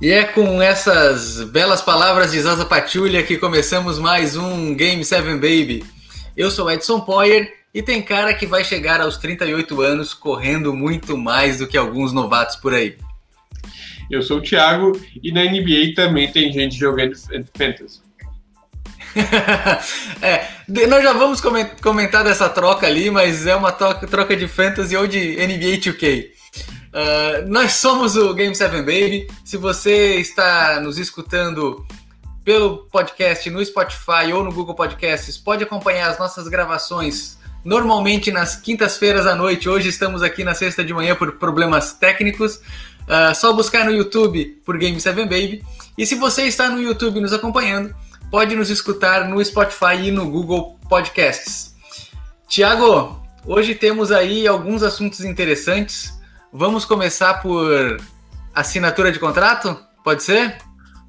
E é com essas belas palavras de Zaza Patulha que começamos mais um Game 7 Baby. Eu sou Edson Poyer e tem cara que vai chegar aos 38 anos correndo muito mais do que alguns novatos por aí. Eu sou o Thiago e na NBA também tem gente jogando Fantasy. é, nós já vamos comentar dessa troca ali, mas é uma troca de Fantasy ou de NBA 2K. Uh, nós somos o Game 7 Baby. Se você está nos escutando pelo podcast no Spotify ou no Google Podcasts, pode acompanhar as nossas gravações normalmente nas quintas-feiras à noite. Hoje estamos aqui na sexta de manhã por problemas técnicos. Uh, só buscar no YouTube por Game 7 Baby. E se você está no YouTube nos acompanhando, pode nos escutar no Spotify e no Google Podcasts. Tiago, hoje temos aí alguns assuntos interessantes. Vamos começar por assinatura de contrato? Pode ser?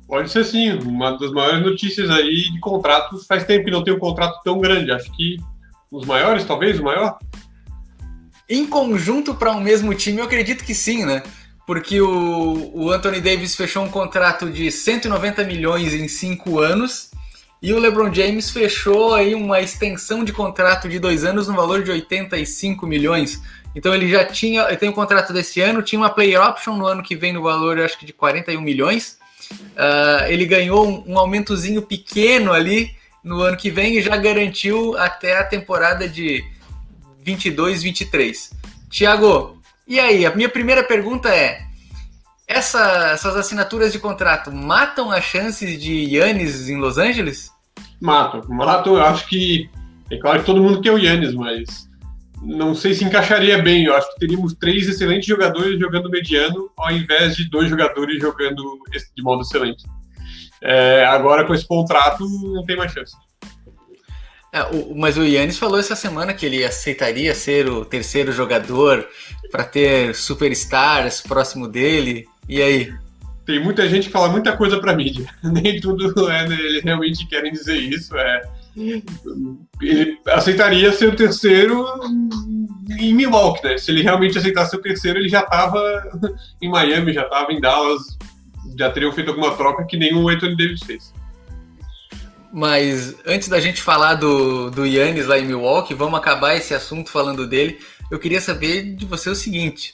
Pode ser sim. Uma das maiores notícias aí de contratos. Faz tempo que não tem um contrato tão grande. Acho que os maiores, talvez, o maior? Em conjunto para um mesmo time, eu acredito que sim, né? Porque o, o Anthony Davis fechou um contrato de 190 milhões em cinco anos e o LeBron James fechou aí uma extensão de contrato de dois anos no valor de 85 milhões. Então ele já tinha, ele tem um contrato desse ano, tinha uma player option no ano que vem no valor, acho que de 41 milhões. Uh, ele ganhou um, um, aumentozinho pequeno ali no ano que vem e já garantiu até a temporada de 22, 23. Tiago, e aí? A minha primeira pergunta é: essa, essas assinaturas de contrato matam as chances de Yannis em Los Angeles? Matam, matam. Eu acho que é claro que todo mundo quer o Yannis, mas não sei se encaixaria bem. Eu acho que teríamos três excelentes jogadores jogando mediano, ao invés de dois jogadores jogando de modo excelente. É, agora, com esse contrato, não tem mais chance. É, o, mas o Yannis falou essa semana que ele aceitaria ser o terceiro jogador para ter superstars próximo dele. E aí? Tem muita gente que fala muita coisa para mídia. Nem tudo é, eles realmente querem dizer isso. É, ele aceitaria ser o terceiro em Milwaukee, né? Se ele realmente aceitasse o terceiro, ele já estava em Miami, já estava em Dallas, já teriam feito alguma troca que nenhum Anthony Davis fez. Mas antes da gente falar do, do Yannis lá em Milwaukee, vamos acabar esse assunto falando dele. Eu queria saber de você o seguinte: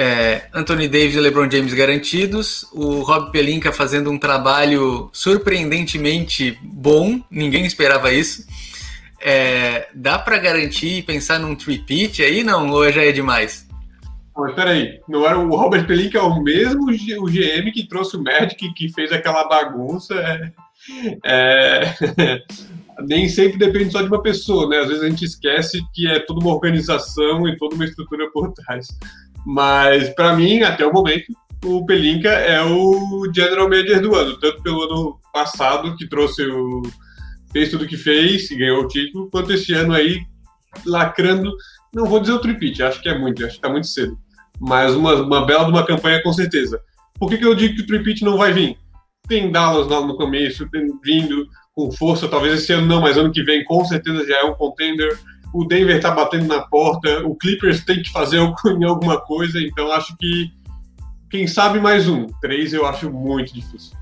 é, Anthony Davis e LeBron James garantidos, o Rob Pelinka fazendo um trabalho surpreendentemente bom, ninguém esperava isso. É, dá para garantir e pensar num three-peat aí, não? Ou já é demais? Peraí, não era o Robert Pelinka é o mesmo o GM que trouxe o Magic, que fez aquela bagunça? É, é, nem sempre depende só de uma pessoa, né? Às vezes a gente esquece que é toda uma organização e toda uma estrutura por trás. Mas, para mim, até o momento, o Pelinka é o general manager do ano, tanto pelo ano passado, que trouxe o. fez tudo o que fez e ganhou o título, quanto esse ano aí, lacrando. Não vou dizer o tripit, acho que é muito, acho que tá muito cedo. Mas uma, uma bela de uma campanha com certeza. Por que, que eu digo que o tripit não vai vir? Tem Dallas lá no começo, tem vindo com força, talvez esse ano não, mas ano que vem com certeza já é um contender o Denver está batendo na porta, o Clippers tem que fazer alguma coisa, então acho que quem sabe mais um. Três eu acho muito difícil.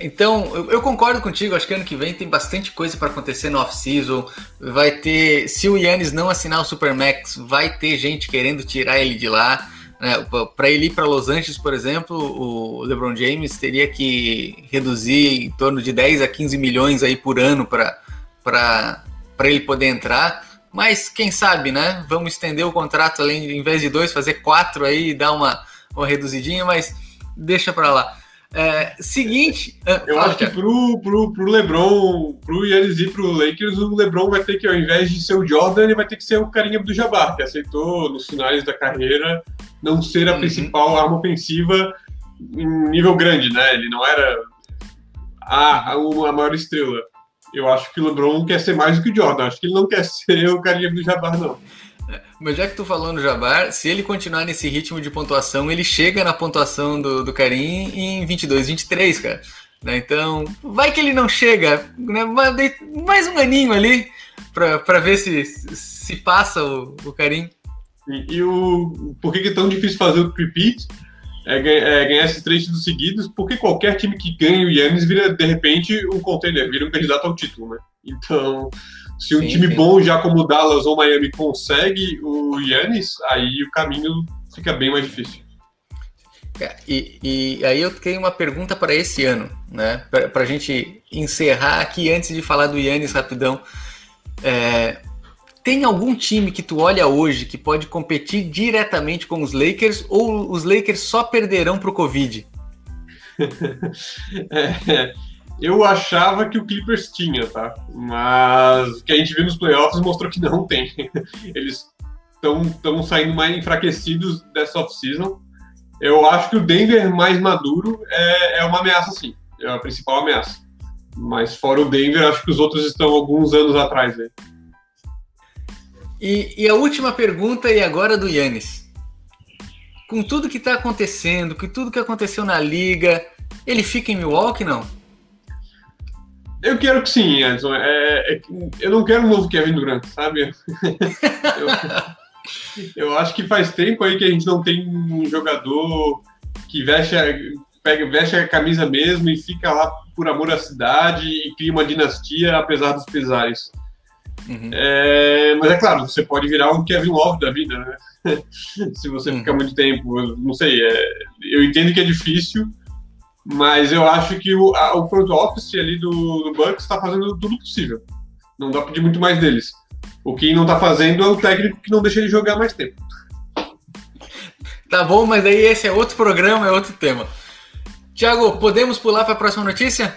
Então, eu, concordo contigo, acho que ano que vem tem bastante coisa para acontecer no off-season. Vai ter, se o Yannis não assinar o Supermax, vai ter gente querendo tirar ele de lá. Né? Para ele ir para Los Angeles, por exemplo, o LeBron James teria que reduzir em torno de 10 a 15 milhões aí por ano para para ele poder entrar. Mas quem sabe, né? Vamos estender o contrato além em vez de dois, fazer quatro aí e dar uma, uma reduzidinha, mas deixa para lá. É, seguinte. É, Eu acho que pro, pro, pro LeBron, pro Yannis e pro Lakers, o LeBron vai ter que, ao invés de ser o Jordan, ele vai ter que ser o carinha do Jabbar, que aceitou nos finais da carreira não ser a uhum. principal arma ofensiva em nível grande, né? Ele não era a, a, a maior estrela eu acho que o LeBron quer ser mais do que o Jordan. Acho que ele não quer ser o carinha do Jabbar, não. Mas já que tu falou no Jabbar, se ele continuar nesse ritmo de pontuação, ele chega na pontuação do, do Karim em 22, 23, cara. Né? Então, vai que ele não chega, né? mais um aninho ali para ver se, se passa o, o Karim. E, e, o, por que é tão difícil fazer o repeat? É, é, ganhar esses três títulos seguidos, porque qualquer time que ganha o Yannis vira, de repente, um contender, vira um candidato ao título, né? Então, se um sim, time sim. bom já como o Dallas ou Miami consegue o Yannis, aí o caminho fica bem mais difícil. É, e, e, aí eu tenho uma pergunta para esse ano, né? Para a gente encerrar aqui antes de falar do Yannis rapidão. É, tem algum time que tu olha hoje que pode competir diretamente com os Lakers ou os Lakers só perderão para o Covid? é, eu achava que o Clippers tinha, tá? Mas o que a gente viu nos playoffs mostrou que não tem. Eles estão saindo mais enfraquecidos dessa off-season. Eu acho que o Denver mais maduro é, é uma ameaça, sim. É a principal ameaça. Mas fora o Denver, acho que os outros estão alguns anos atrás. Né? E, e, a última pergunta, e agora do Yannis. Com tudo que está acontecendo, com tudo que aconteceu na liga, ele fica em Milwaukee, não? Eu quero que sim, Edson. É, é, eu não quero um novo Kevin Durant, sabe? eu, eu, acho que faz tempo aí que a gente não tem um jogador que veste a, pega, veste a camisa mesmo e fica lá por amor à cidade e cria uma dinastia apesar dos pesares. Uhum. É, mas é claro, você pode virar um Kevin Love da vida, né? Se você uhum. ficar muito tempo, não sei. É, eu entendo que é difícil, mas eu acho que o, a, o front office ali do, do Bucks está fazendo tudo possível. Não dá para pedir muito mais deles. O que não está fazendo é o técnico que não deixa ele jogar mais tempo. Tá bom, mas aí esse é outro programa, é outro tema. Tiago, podemos pular para a próxima notícia?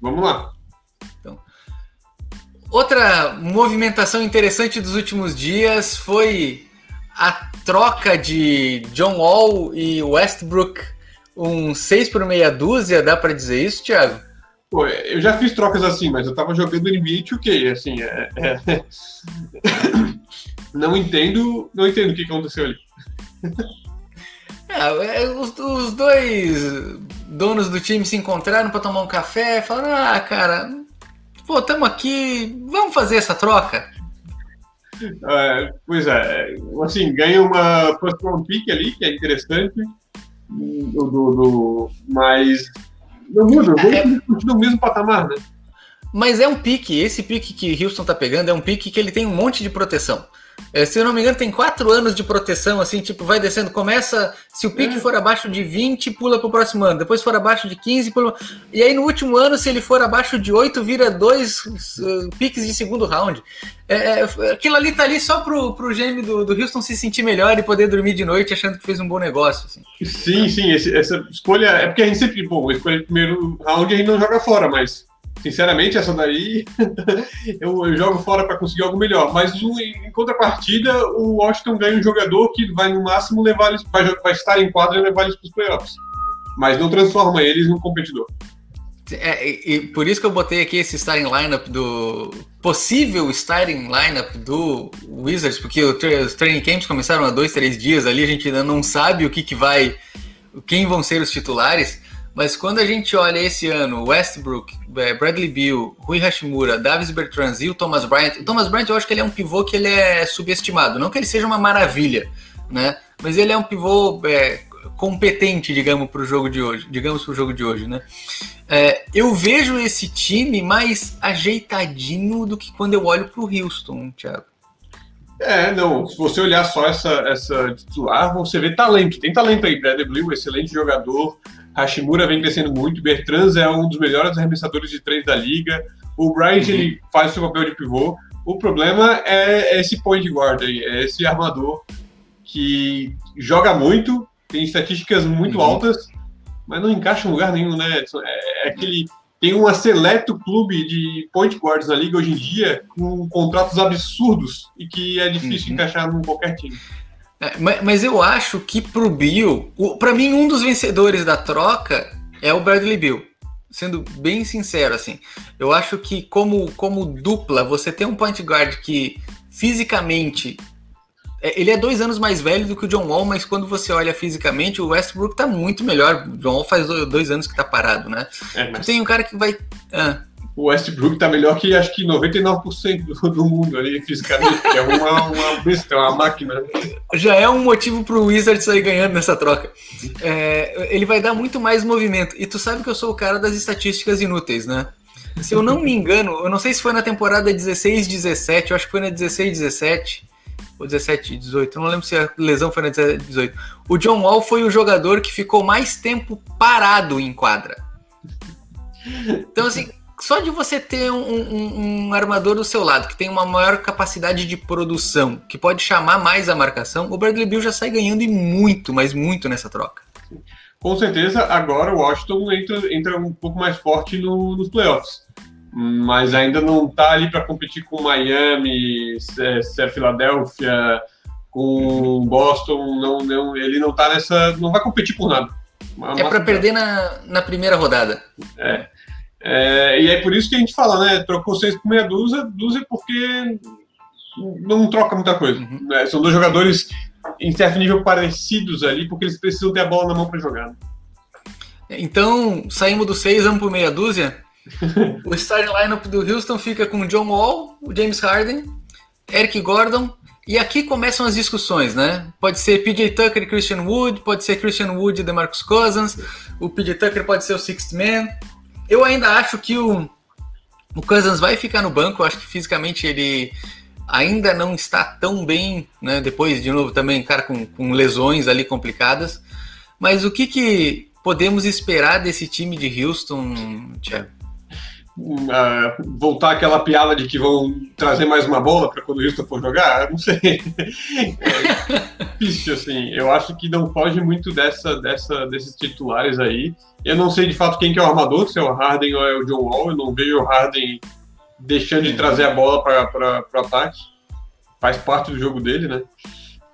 Vamos lá. Outra movimentação interessante dos últimos dias foi a troca de John Wall e Westbrook, um 6 por meia dúzia, dá para dizer isso, Thiago? Pô, eu já fiz trocas assim, mas eu tava jogando NBA 2K, assim, é, é... não entendo, não entendo o que aconteceu ali. É, é, os, os, dois donos do time se encontraram para tomar um café, falaram: "Ah, cara, pô, estamos aqui, vamos fazer essa troca? É, pois é, assim, ganha uma first round pick ali, que é interessante, do, do, do mas não muda, é, continua no mesmo patamar, né? Mas é um pique, esse pique que Houston tá pegando é um pique que ele tem um monte de proteção. É, se eu não me engano, tem quatro anos de proteção, assim, tipo, vai descendo. Começa, se o pique é. for abaixo de 20, pula pro próximo ano. Depois for abaixo de 15, pula. E aí no último ano, se ele for abaixo de 8, vira dois uh, piques de segundo round. É, é, aquilo ali tá ali só pro, pro GM do, do Houston se sentir melhor e poder dormir de noite achando que fez um bom negócio. Assim. Sim, sim, esse, essa escolha. É porque a gente sempre, bom, escolha de primeiro round a gente não joga fora, mas Sinceramente, essa daí eu, eu, jogo fora para conseguir algo melhor. Mas em contrapartida, o Washington ganha um jogador que vai no máximo levar eles, vai estar em quadra e levar eles para os playoffs. Mas não transforma eles num competidor. É, e por isso que eu botei aqui esse starting lineup do. possível starting lineup do Wizards, porque os training camps começaram há dois, três dias ali, a gente ainda não sabe o que, que vai. quem vão ser os titulares. Mas quando a gente olha esse ano, Westbrook, é, Bradley Beal, Rui Hashimura, Davis Bertrands e o Thomas Bryant, o Thomas Bryant eu acho que ele é um pivô que ele é subestimado. Não que ele seja uma maravilha, né? Mas ele é um pivô é, competente, digamos, para o jogo de hoje. Digamos para o jogo de hoje, né? É, eu vejo esse time mais ajeitadinho do que quando eu olho para o Houston, Thiago. É, não. Se você olhar só essa, essa titular, você vê talento. Tem talento aí. Bradley Beal, excelente jogador. Hashimura vem crescendo muito, Bertrand é um dos melhores arremessadores de três da liga, o Bryant uhum. ele faz o seu papel de pivô. O problema é esse point guard aí, é esse armador que joga muito, tem estatísticas muito uhum. altas, mas não encaixa em lugar nenhum, né, Edson? É, é aquele. Tem um seleto clube de point guards na liga hoje em dia com contratos absurdos e que é difícil uhum. encaixar em qualquer time. É, mas eu acho que pro Bill, para mim um dos vencedores da troca é o Bradley Bill. Sendo bem sincero assim, eu acho que como como dupla você tem um point guard que fisicamente é, ele é dois anos mais velho do que o John Wall, mas quando você olha fisicamente, o Westbrook tá muito melhor. O John Wall faz dois anos que tá parado, né? É, mas... Tem um cara que vai. Ah, o Westbrook tá melhor que acho que 99% do, do mundo ali fisicamente, é uma, uma besta, uma máquina. Já é um motivo pro Wizard sair ganhando nessa troca. É, ele vai dar muito mais movimento. E tu sabe que eu sou o cara das estatísticas inúteis, né? Se eu não me engano, eu não sei se foi na temporada 16, 17, eu acho que foi na 16, 17 ou 17, 18, eu não lembro se a lesão foi na 17, 18. O John Wall foi o jogador que ficou mais tempo parado em quadra. Então, assim, só de você ter um, um, um, armador do seu lado que tem uma maior capacidade de produção, que pode chamar mais a marcação, o Bradley Bill já sai ganhando e muito, mas muito nessa troca. Com certeza, agora o Washington entra, entra um pouco mais forte no, nos playoffs. Mas ainda não está ali para competir com Miami, se, é Filadélfia, com Boston. Não, não, ele não tá nessa. não vai competir por nada. é para perder na, na primeira rodada. É. É, e é por isso que a gente fala, né? Trocou seis por meia dúzia, dúzia porque não troca muita coisa. Uhum. Né? São dois jogadores em certo nível parecidos ali, porque eles precisam ter a bola na mão para jogar. Né? Então, saímos do seis, vamos por meia dúzia. o starting lineup do Houston fica com John Wall, o James Harden, Eric Gordon, e aqui começam as discussões, né? Pode ser PJ Tucker e Christian Wood, pode ser Christian Wood e DeMarcus Cousins, o PJ Tucker pode ser o sixth man, eu ainda acho que o, o Cousins vai ficar no banco. Eu acho que fisicamente ele ainda não está tão bem, né? Depois, de novo, também, cara, com, com lesões ali complicadas. Mas o que, que podemos esperar desse time de Houston, Thiago? Uh, voltar aquela piada de que vão trazer mais uma bola para quando o Houston for jogar? Não sei. é difícil, assim. Eu acho que não foge muito dessa, dessa, desses titulares aí. Eu não sei de fato quem que é o armador, se é o Harden ou é o John Wall. Eu não vejo o Harden deixando de trazer a bola para o ataque. Faz parte do jogo dele, né?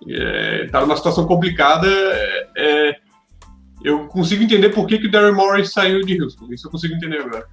É, tá numa situação complicada. É, é eu consigo entender por que, que o Darren Morris saiu de Houston. Isso eu consigo entender agora.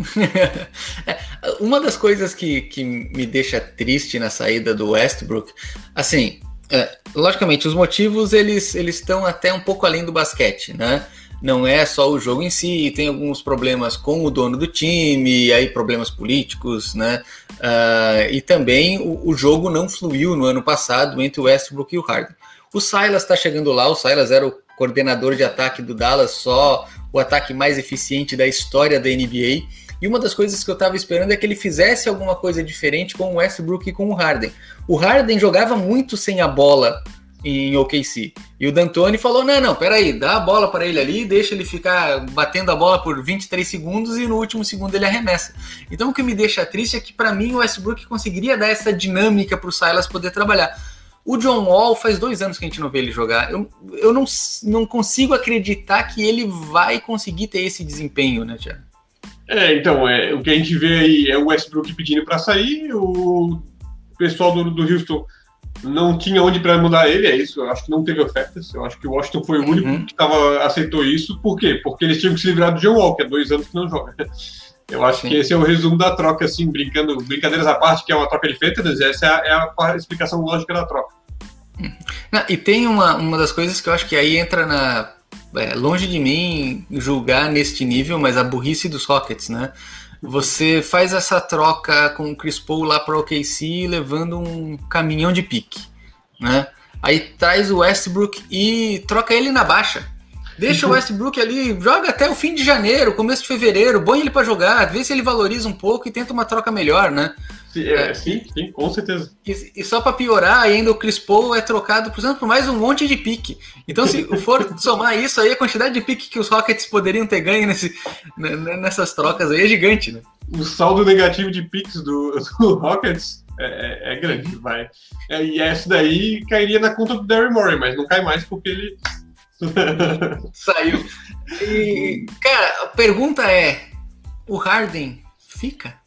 É, uma das coisas que, que me deixa triste na saída do Westbrook, assim, é, logicamente, os motivos eles estão até um pouco além do basquete, né? Não é só o jogo em si, tem alguns problemas com o dono do time, aí problemas políticos, né? Uh, e também o, o, jogo não fluiu no ano passado entre o Westbrook e o Harden. O Silas está chegando lá, o Silas era o coordenador de ataque do Dallas, só o ataque mais eficiente da história da NBA. E uma das coisas que eu estava esperando é que ele fizesse alguma coisa diferente com o Westbrook e com o Harden. O Harden jogava muito sem a bola em OKC. E o D'Antoni falou: não, não, peraí, dá a bola para ele ali, deixa ele ficar batendo a bola por 23 segundos e no último segundo ele arremessa. Então o que me deixa triste é que para mim o Westbrook conseguiria dar essa dinâmica para o Silas poder trabalhar. O John Wall faz dois anos que a gente não vê ele jogar. Eu, eu não, não consigo acreditar que ele vai conseguir ter esse desempenho, né, Tiago? É, então, é, o que a gente vê aí é o Westbrook pedindo para sair, o pessoal do, do Houston não tinha onde para mudar ele, é isso. Eu acho que não teve ofertas. Eu acho que o Washington foi o único uhum. que tava, aceitou isso. Por quê? Porque eles tinham que se livrar do John que é dois anos que não joga. Eu acho Sim. que esse é o resumo da troca, assim, brincando, brincadeiras à parte, que é uma troca de feitas, essa é a, é a explicação lógica da troca. Não, e tem uma, uma das coisas que eu acho que aí entra na é, longe de mim julgar neste nível, mas a burrice dos Rockets, né? Você faz essa troca com o Chris Paul lá para o OKC levando um caminhão de pique, né? Aí traz o Westbrook e troca ele na baixa. Deixa o Westbrook ali, joga até o fim de janeiro, começo de fevereiro, põe ele para jogar, vê se ele valoriza um pouco e tenta uma troca melhor, né? Sim, é, sim, sim, com certeza. E, e só para piorar, ainda o Chris Paul é trocado, por exemplo, por mais um monte de pique. Então, se for somar isso aí, a quantidade de pique que os Rockets poderiam ter ganho nesse, nessas trocas aí é gigante, né? O saldo negativo de piques do, do Rockets é, é, é grande, vai. É, e essa daí cairia na conta do Darry Morey, mas não cai mais porque ele. Saiu. E, cara, a pergunta é: o Harden fica?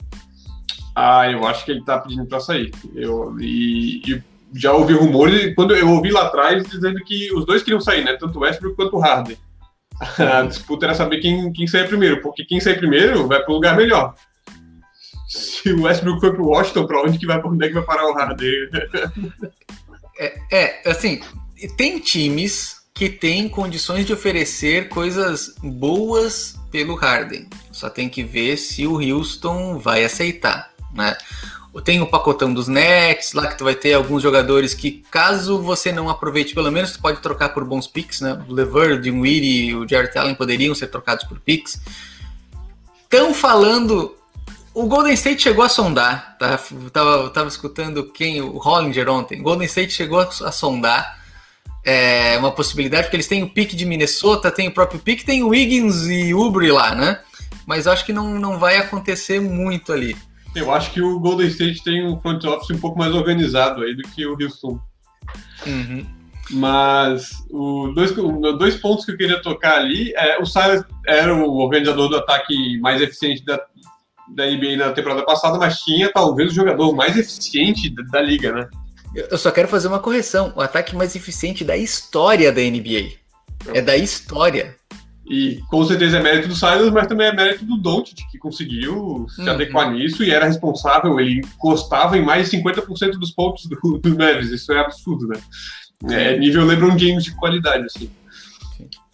Ah, eu acho que ele tá pedindo para sair. Eu, e, e, já ouvi rumores, quando eu ouvi lá atrás, dizendo que os dois queriam sair, né? Tanto o Westbrook quanto o Harden. A disputa era saber quem, quem sair primeiro, porque quem sair primeiro vai para um lugar melhor. Se o Westbrook foi pro Washington, para onde que vai, onde é que vai parar o Harden? É, é, assim, tem times que têm condições de oferecer coisas boas pelo Harden. Só tem que ver se o Houston vai aceitar, né? Tem o pacotão dos Nets, lá que tu vai ter alguns jogadores que, caso você não aproveite, pelo menos tu pode trocar por bons picks, né? O Lever, o Dinwiddie o Jared Allen poderiam ser trocados por picks. Estão falando o Golden State chegou a sondar, tá? Tava, tava escutando quem, o Hollinger ontem. O Golden State chegou a, a sondar é, uma possibilidade, porque eles têm o pique de Minnesota, tem o próprio pique, tem o Wiggins e Ubre lá, né? Mas acho que não, não vai acontecer muito ali. Eu acho que o Golden State tem um front office um pouco mais organizado aí do que o Houston. Uhum. Mas o dois, dois pontos que eu queria tocar ali é o Silas era o organizador do ataque mais eficiente da, da NBA na temporada passada, mas tinha talvez o jogador mais eficiente da, da liga, né? Eu só quero fazer uma correção. O ataque mais eficiente da história da NBA. É da história. E com certeza é mérito do Silas, mas também é mérito do Doncic, que conseguiu se uhum. adequar nisso e era responsável. Ele encostava em mais de 50% dos pontos do, do Neves. Isso é absurdo, né? É nível LeBron James de qualidade, assim.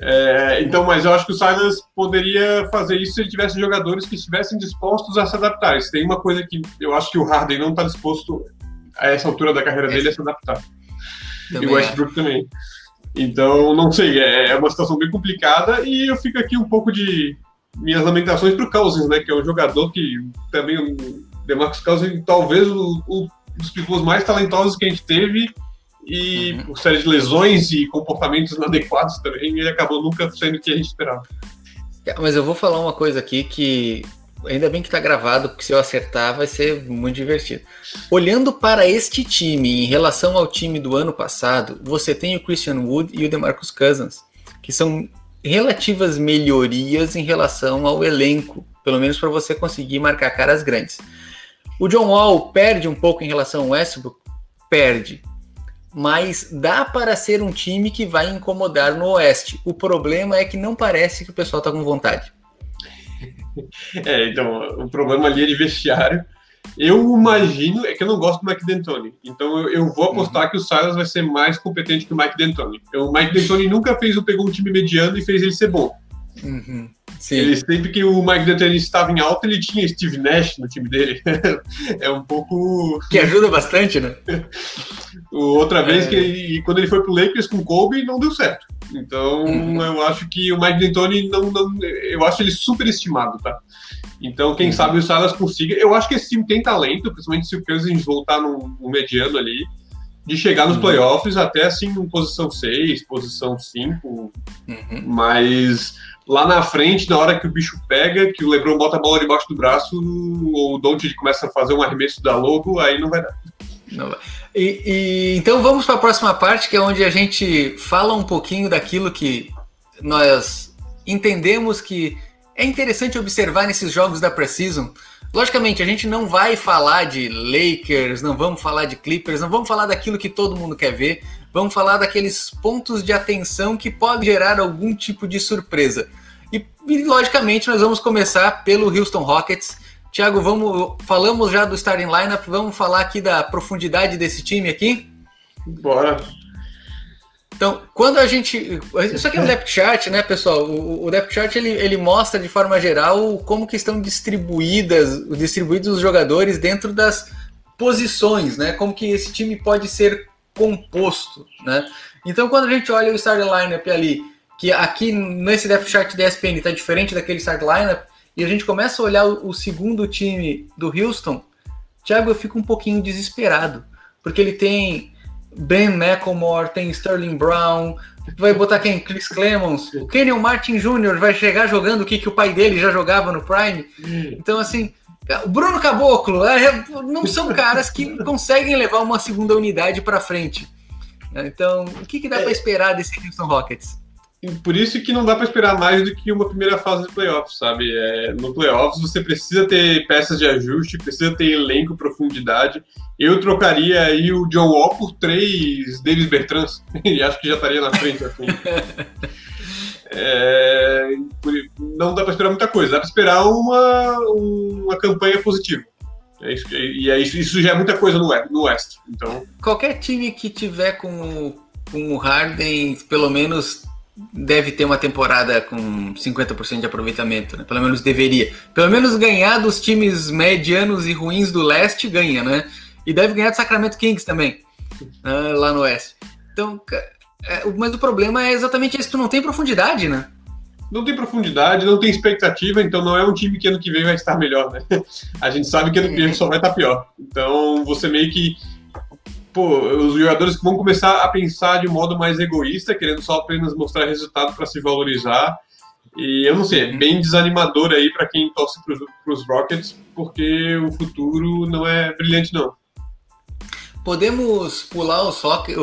É, então, mas eu acho que o Silas poderia fazer isso se ele tivesse jogadores que estivessem dispostos a se adaptar. Se tem uma coisa que eu acho que o Harden não está disposto a essa altura da carreira dele é se adaptar. Também e o Westbrook é. também. Então, não sei, é, é uma situação bem complicada e eu fico aqui um pouco de minhas lamentações para o Cousins, né, que é um jogador que também, o Demarcus Cousins, talvez o, o, dos pivôs mais talentosos que a gente teve e uhum. por série de lesões e comportamentos inadequados também, ele acabou nunca sendo o que a gente esperava. Mas eu vou falar uma coisa aqui que ainda bem que tá gravado, porque se eu acertar vai ser muito divertido. Olhando para este time em relação ao time do ano passado, você tem o Christian Wood e o DeMarcus Cousins, que são relativas melhorias em relação ao elenco, pelo menos para você conseguir marcar caras grandes. O John Wall perde um pouco em relação ao Westbrook, perde, mas dá para ser um time que vai incomodar no Oeste. O problema é que não parece que o pessoal está com vontade. É, então, o problema ali é de vestiário. Eu imagino, é que eu não gosto do Mike D'Antoni, então eu, eu vou apostar uhum. que o Silas vai ser mais competente que o Mike D'Antoni. O Mike D'Antoni nunca fez, pegou um time mediano e fez ele ser bom. Uhum. Ele, sempre que o Mike D'Antoni estava em alta, ele tinha Steve Nash no time dele. é um pouco... Que ajuda bastante, né? Outra vez, é... que ele, quando ele foi pro Lakers com o Kobe, não deu certo. Então, uhum. eu acho que o Mike D'Antoni não, não, eu acho ele superestimado, tá? Então, quem uhum. sabe o Silas consiga. Eu acho que esse time tem talento, principalmente se o Cousins voltar no, no mediano ali, de chegar nos uhum. playoffs até assim em posição 6, posição 5. Uhum. Mas lá na frente, na hora que o bicho pega, que o LeBron bota a bola debaixo do braço, ou o Doncic começa a fazer um arremesso da logo, aí não vai dar. Não vai. E, e, então vamos para a próxima parte, que é onde a gente fala um pouquinho daquilo que nós entendemos que é interessante observar nesses jogos da Precision. Logicamente, a gente não vai falar de Lakers, não vamos falar de Clippers, não vamos falar daquilo que todo mundo quer ver, vamos falar daqueles pontos de atenção que podem gerar algum tipo de surpresa. E, e logicamente, nós vamos começar pelo Houston Rockets Tiago, vamos falamos já do starting lineup, vamos falar aqui da profundidade desse time aqui? Bora. Então, quando a gente. Isso aqui é um depth chart, né, pessoal? O, o depth chart ele, ele mostra de forma geral como que estão distribuídas, distribuídos os jogadores dentro das posições, né? Como que esse time pode ser composto, né? Então, quando a gente olha o starting lineup ali, que aqui nesse depth chart da ESPN está diferente daquele starting lineup, e a gente começa a olhar o, o segundo time do Houston, Thiago, eu fico um pouquinho desesperado, porque ele tem Ben McElmore, tem Sterling Brown, vai botar quem? Chris Clemons, o Kenyon Martin Jr. vai chegar jogando o que, que o pai dele já jogava no Prime. Então, assim, o Bruno Caboclo, é, não são caras que conseguem levar uma segunda unidade para frente. Então, o que, que dá para esperar desse Houston Rockets? Por isso que não dá para esperar mais do que uma primeira fase de playoffs, sabe? É, no playoffs você precisa ter peças de ajuste, precisa ter elenco, profundidade. Eu trocaria aí o John Wall por três Davis Bertrands e acho que já estaria na frente. Assim. é, não dá para esperar muita coisa, dá para esperar uma, uma campanha positiva. É isso, e é isso, isso já é muita coisa no, no West. Então... Qualquer time que tiver com, com o Harden, pelo menos deve ter uma temporada com 50% de aproveitamento, né? Pelo menos deveria. Pelo menos ganhar dos times medianos e ruins do leste ganha, né? E deve ganhar do Sacramento Kings também, né? lá no oeste. Então, é, mas o problema é exatamente isso, tu não tem profundidade, né? Não tem profundidade, não tem expectativa, então não é um time que ano que vem vai estar melhor, né? A gente sabe que ano que vem só vai estar pior. Então você meio que pô, os jogadores vão começar a pensar de modo mais egoísta, querendo só apenas mostrar resultado para se valorizar. E eu não sei, é bem desanimador aí para quem torce para os Rockets, porque o futuro não é brilhante, não. Podemos pular os Rockets,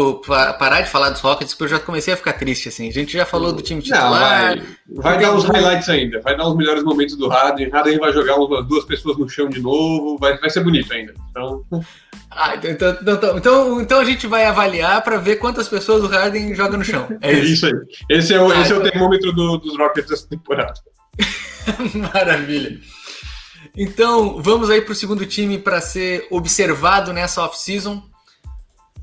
parar de falar dos Rockets, porque eu já comecei a ficar triste, assim. A gente já falou do time titular. Não, vai, vai dar os highlights ainda, vai dar os melhores momentos do Harden. Harden vai jogar duas pessoas no chão de novo, vai, vai ser bonito ainda. Então. Ah, então, então, então, então, então a gente vai avaliar para ver quantas pessoas o Harden joga no chão. É isso, isso aí. Esse é o, ah, esse é o então- termômetro do, dos Rockets dessa temporada. Maravilha. Então, vamos aí para o segundo time para ser observado nessa off-season.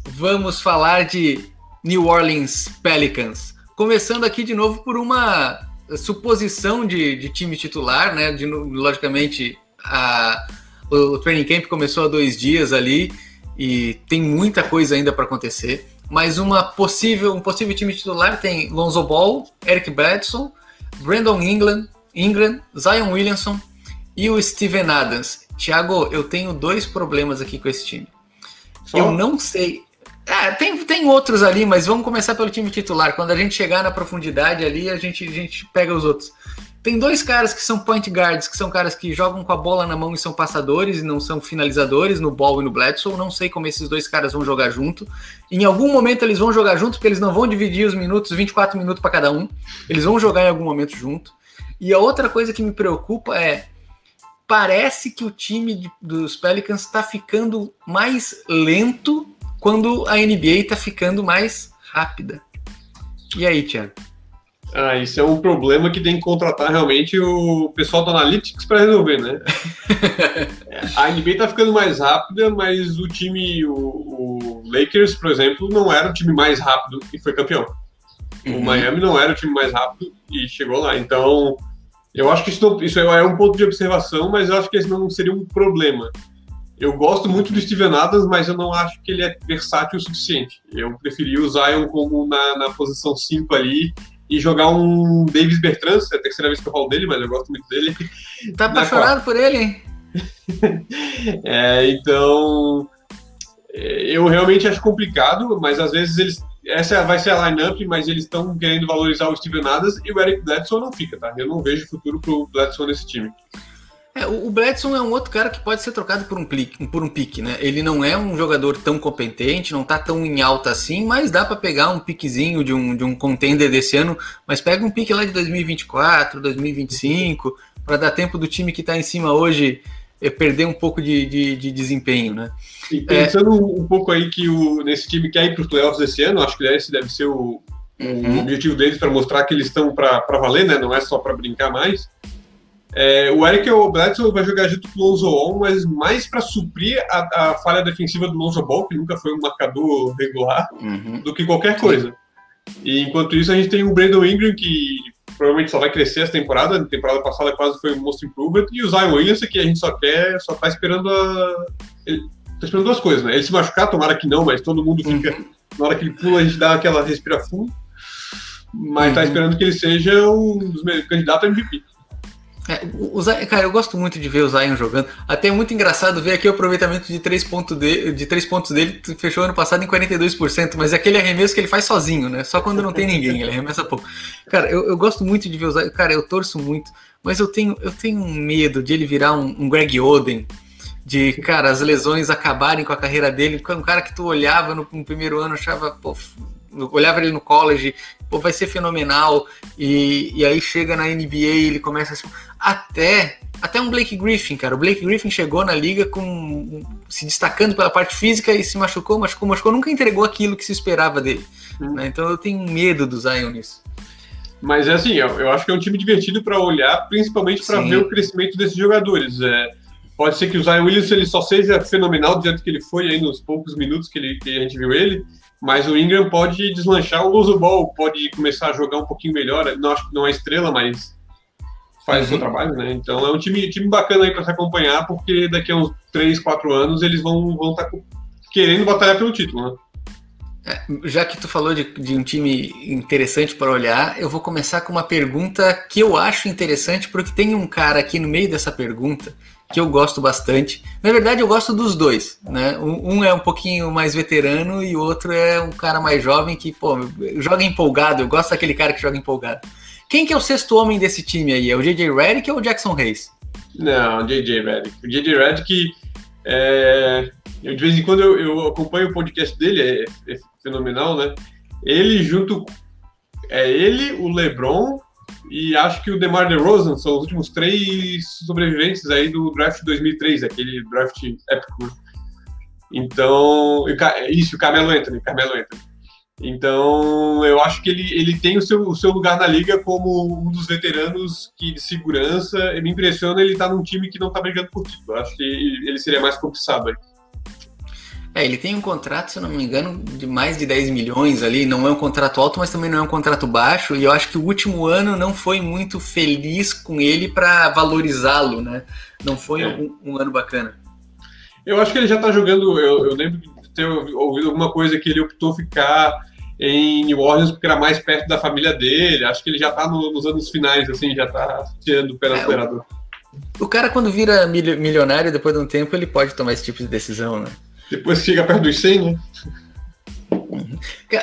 Vamos falar de New Orleans Pelicans. Começando aqui de novo por uma suposição de, de time titular, né? De, logicamente, a, o, training camp começou há dois dias ali e tem muita coisa ainda para acontecer. Mas uma possível, um possível time titular tem Lonzo Ball, Eric Bledsoe, Brandon Ingram, Ingram Zion Williamson, e o Steven Adams. Thiago, eu tenho dois problemas aqui com esse time. Só? Eu não sei. É, tem, tem outros ali, mas vamos começar pelo time titular. Quando a gente chegar na profundidade ali, a gente, a gente pega os outros. Tem dois caras que são point guards, que são caras que jogam com a bola na mão e são passadores e não são finalizadores no Ball e no Bledsoe. Não sei como esses dois caras vão jogar junto. Em algum momento eles vão jogar junto, porque eles não vão dividir os minutos, 24 minutos para cada um. Eles vão jogar em algum momento junto. E a outra coisa que me preocupa é parece que o time dos Pelicans está ficando mais lento quando a NBA está ficando mais rápida. E aí, Thiago? Ah, isso é um problema que tem que contratar realmente o pessoal do Analytics para resolver, né? a NBA está ficando mais rápida, mas o time, o, o, Lakers, por exemplo, não era o time mais rápido e foi campeão. Uhum. O Miami não era o time mais rápido e chegou lá. Então, eu acho que isso, não, isso é um ponto de observação, mas eu acho que esse não seria um problema. Eu gosto muito do Steven Adams, mas eu não acho que ele é versátil o suficiente. Eu preferia o Zion como na, na posição 5 ali e jogar um Davis Bertrand, é a terceira vez que eu falo dele, mas eu gosto muito dele. Tá apaixonado por ele, hein? é, então, é, eu realmente acho complicado, mas às vezes eles essa vai ser a lineup, mas eles estão querendo valorizar o Steven Adams e o Eric Bledsoe não fica, tá? Eu não vejo futuro pro Bledsoe nesse time. É, o Bledsoe é um outro cara que pode ser trocado por um, pique, por um pique, né? Ele não é um jogador tão competente, não tá tão em alta assim, mas dá para pegar um piquezinho de um, de um contender desse ano, mas pega um pique lá de 2024, 2025, para dar tempo do time que tá em cima hoje é, perder um pouco de, de, de desempenho, né? E pensando é... um pouco aí que o, nesse time quer ir para os playoffs esse ano, acho que esse deve ser o, uhum. o objetivo deles para mostrar que eles estão para valer, né? Não é só para brincar mais. É, o Eric Bledsoe vai jogar junto com o Lonzo On, mas mais para suprir a, a, falha defensiva do Lonzo Ball, que nunca foi um marcador regular, uhum. do que qualquer coisa. E enquanto isso, a gente tem o Brandon Ingram, que provavelmente só vai crescer essa temporada. Na temporada passada quase foi um most improvement. E o Zion Williamson, que a gente só quer, só tá esperando a. Ele tá esperando duas coisas, né? Ele se machucar, tomara que não, mas todo mundo fica. Uhum. Na hora que ele pula, a gente dá aquela respira fundo. Mas tá uhum. tá esperando que ele seja um dos candidatos a MVP. É, o Zion, cara, eu gosto muito de ver o Zion jogando. Até é muito engraçado ver aqui o aproveitamento de três, pontos de, de três pontos dele. Fechou ano passado em 42%, mas é aquele arremesso que ele faz sozinho, né? Só quando não tem ninguém, ele arremessa pouco. Cara, eu, eu gosto muito de ver o Zion. Cara, eu torço muito, mas eu tenho, eu tenho um medo de ele virar um, um Greg Oden. De, cara, as lesões acabarem com a carreira dele. Um cara que tu olhava no, no primeiro ano, achava, pô, olhava ele no college, pô, vai ser fenomenal. E, e aí chega na NBA ele começa assim. Até, até um Blake Griffin, cara. O Blake Griffin chegou na liga com se destacando pela parte física e se machucou, machucou, machucou. Nunca entregou aquilo que se esperava dele. Hum. Né? Então eu tenho medo do Zion nisso. Mas é assim, eu, eu acho que é um time divertido para olhar, principalmente para ver o crescimento desses jogadores. É, pode ser que o Zion Williams ele só seja fenomenal do jeito que ele foi aí nos poucos minutos que, ele, que a gente viu ele, Mas o Ingram pode deslanchar o Lonzo Ball, pode começar a jogar um pouquinho melhor. Não acho que não é estrela, mas faz uhum. o seu uhum. trabalho, né? Então é um time, time bacana aí para se acompanhar, porque daqui a uns 3, 4 anos eles vão estar vão tá querendo batalhar pelo título, né? É, já que tu falou de, de, um time interessante para olhar, eu vou começar com uma pergunta que eu acho interessante, porque tem um cara aqui no meio dessa pergunta que eu gosto bastante. Na verdade, eu gosto dos dois, né? Um, é um pouquinho mais veterano e o outro é um cara mais jovem que, pô, joga empolgado. Eu gosto daquele cara que joga empolgado. Quem que é o sexto homem desse time aí? É o J.J. Redick ou o Jackson Hayes? Não, J.J. Redick. O J.J. Redick, é... De vez em quando eu, eu acompanho o podcast dele, é, é, fenomenal, né? Ele junto... É ele, o LeBron e acho que o DeMar DeRozan são os últimos três sobreviventes aí do draft 2003, aquele draft épico. Então, isso, o Carmelo Anthony, Carmelo Anthony. Então, eu acho que ele, ele tem o seu, o seu lugar na liga como um dos veteranos que de segurança. Me impressiona ele estar tá num time que não está brigando por título. Acho que ele seria mais cobiçado aí. É, ele tem um contrato, se eu não me engano, de mais de 10 milhões ali. Não é um contrato alto, mas também não é um contrato baixo. E eu acho que o último ano não foi muito feliz com ele para valorizá-lo, né? Não foi é. um, um, ano bacana. Eu acho que ele já está jogando. Eu, eu, lembro de ter ouvido alguma coisa que ele optou ficar em New Orleans porque era mais perto da família dele. Acho que ele já está no, nos anos finais, assim, já está tirando o pé do é, acelerador. O, o cara, quando vira milionário, depois de um tempo, ele pode tomar esse tipo de decisão, né? Depois chega perto dos 100, né?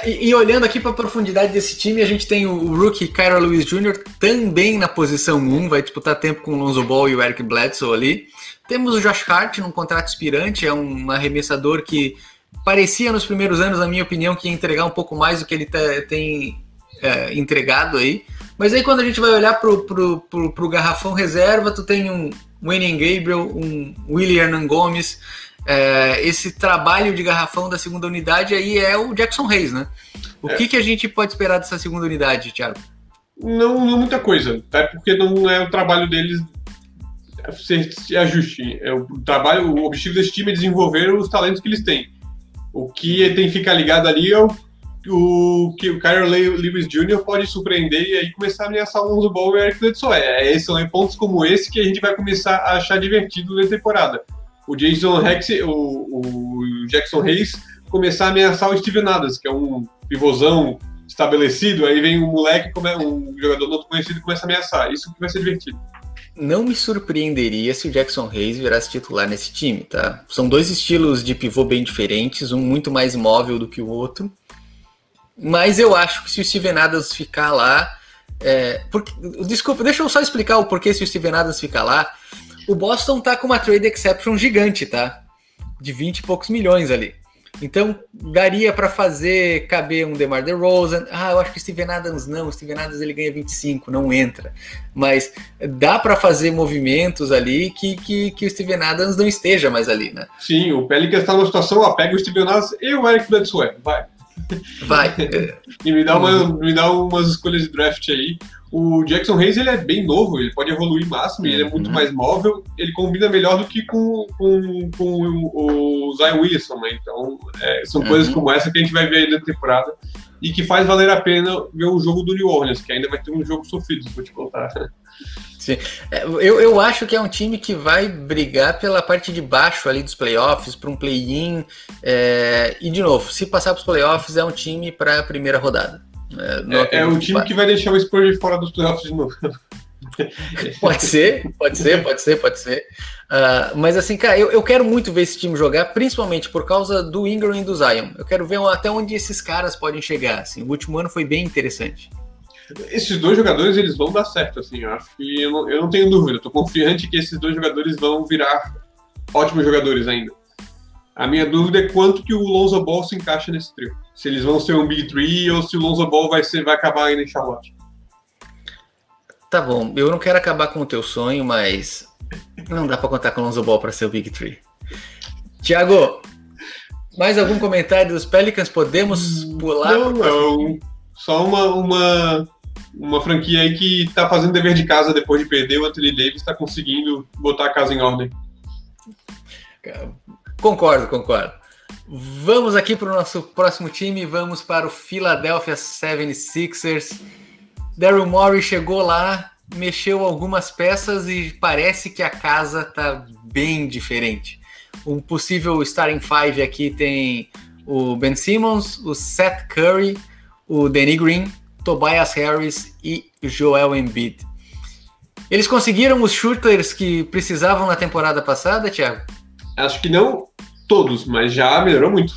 E, e, olhando aqui para a profundidade desse time, a gente tem o, rookie Kyra Lewis Jr. também na posição 1, vai disputar tempo com o Lonzo Ball e o Eric Bledsoe ali. Temos o Josh Hart num contrato expirante, é um arremessador que parecia nos primeiros anos, na minha opinião, que ia entregar um pouco mais do que ele tem é, entregado aí. Mas aí quando a gente vai olhar pro, pro, pro, pro garrafão reserva, tu tem um Wayne Gabriel, um William Gomes, é, esse trabalho de garrafão da segunda unidade aí é o Jackson Reis, né? O é. que, que a gente pode esperar dessa segunda unidade, Thiago? Não, não muita coisa, até porque não é o trabalho deles se, ajuste. É o trabalho, o objetivo desse time é desenvolver os talentos que eles têm. O que tem que ficar ligado ali é o, o que o Kyrie Lewis Jr. pode surpreender e aí começar a ameaçar o Lonzo Ball e o Eric Bledsoe. É, é, são pontos como esse que a gente vai começar a achar divertido na temporada o Jason Rex, o, o Jackson Hayes começar a ameaçar o Steven Adams, que é um pivôzão estabelecido, aí vem um moleque, um jogador não conhecido começa a ameaçar. Isso que vai ser divertido. Não me surpreenderia se o Jackson Hayes virasse titular nesse time, tá? São dois estilos de pivô bem diferentes, um muito mais móvel do que o outro. Mas eu acho que se o Steven Adams ficar lá. É, porque, desculpa, deixa eu só explicar o porquê se o Steven Adams ficar lá. O Boston tá com uma trade exception gigante, tá? De 20 e poucos milhões ali. Então, daria para fazer caber um DeMar DeRozan. Ah, eu acho que Steven Adams não. Steven Adams ele ganha 25, não entra. Mas dá para fazer movimentos ali que, que, que o Steven Adams não esteja mais ali, né? Sim, o Pelicans está numa situação, ó, pega o Steven Adams e o Eric Bledsoe, vai. Vai. e me dá, uma, me dá umas escolhas de draft aí. O Jackson Hayes ele é bem novo, ele pode evoluir máximo, ele é muito uhum. mais móvel, ele combina melhor do que com, com, com o Zion Williamson, né? Então, é, são uhum. coisas como essa que a gente vai ver aí na temporada e que faz valer a pena ver o jogo do New Orleans, que ainda vai ter um jogo sofrido, vou te contar. Sim. É, eu, eu acho que é um time que vai brigar pela parte de baixo ali dos playoffs, para um play-in. É, e, de novo, se passar para os playoffs, é um time para a primeira rodada. É, é, é o time que vai deixar o Spurs fora dos playoffs de novo. pode ser, pode ser, pode ser, pode ser. Uh, mas assim, cara, eu, eu quero muito ver esse time jogar, principalmente por causa do Ingram e do Zion. Eu quero ver até onde esses caras podem chegar. Assim. O último ano foi bem interessante. Esses dois jogadores, eles vão dar certo, assim. Eu acho que eu não, eu não tenho dúvida. Estou confiante que esses dois jogadores vão virar ótimos jogadores ainda. A minha dúvida é quanto que o Lonzo Ball se encaixa nesse trio. Se eles vão ser um Big Three ou se o Lonzo Ball vai, ser, vai acabar ainda em Charlotte. Tá bom, eu não quero acabar com o teu sonho, mas não dá para contar com o Lonzo Ball para ser o Big Three. Tiago, mais algum comentário dos Pelicans? Podemos pular? Não, não. Só uma, uma, uma franquia aí que tá fazendo dever de casa depois de perder. O Anthony Davis está conseguindo botar a casa em ordem. Concordo, concordo. Vamos aqui para o nosso próximo time, vamos para o Philadelphia 76ers. Daryl Morey chegou lá, mexeu algumas peças e parece que a casa tá bem diferente. Um possível starting five aqui tem o Ben Simmons, o Seth Curry, o Danny Green, Tobias Harris e Joel Embiid. Eles conseguiram os shooters que precisavam na temporada passada, Thiago? Acho que não todos, mas já melhorou muito.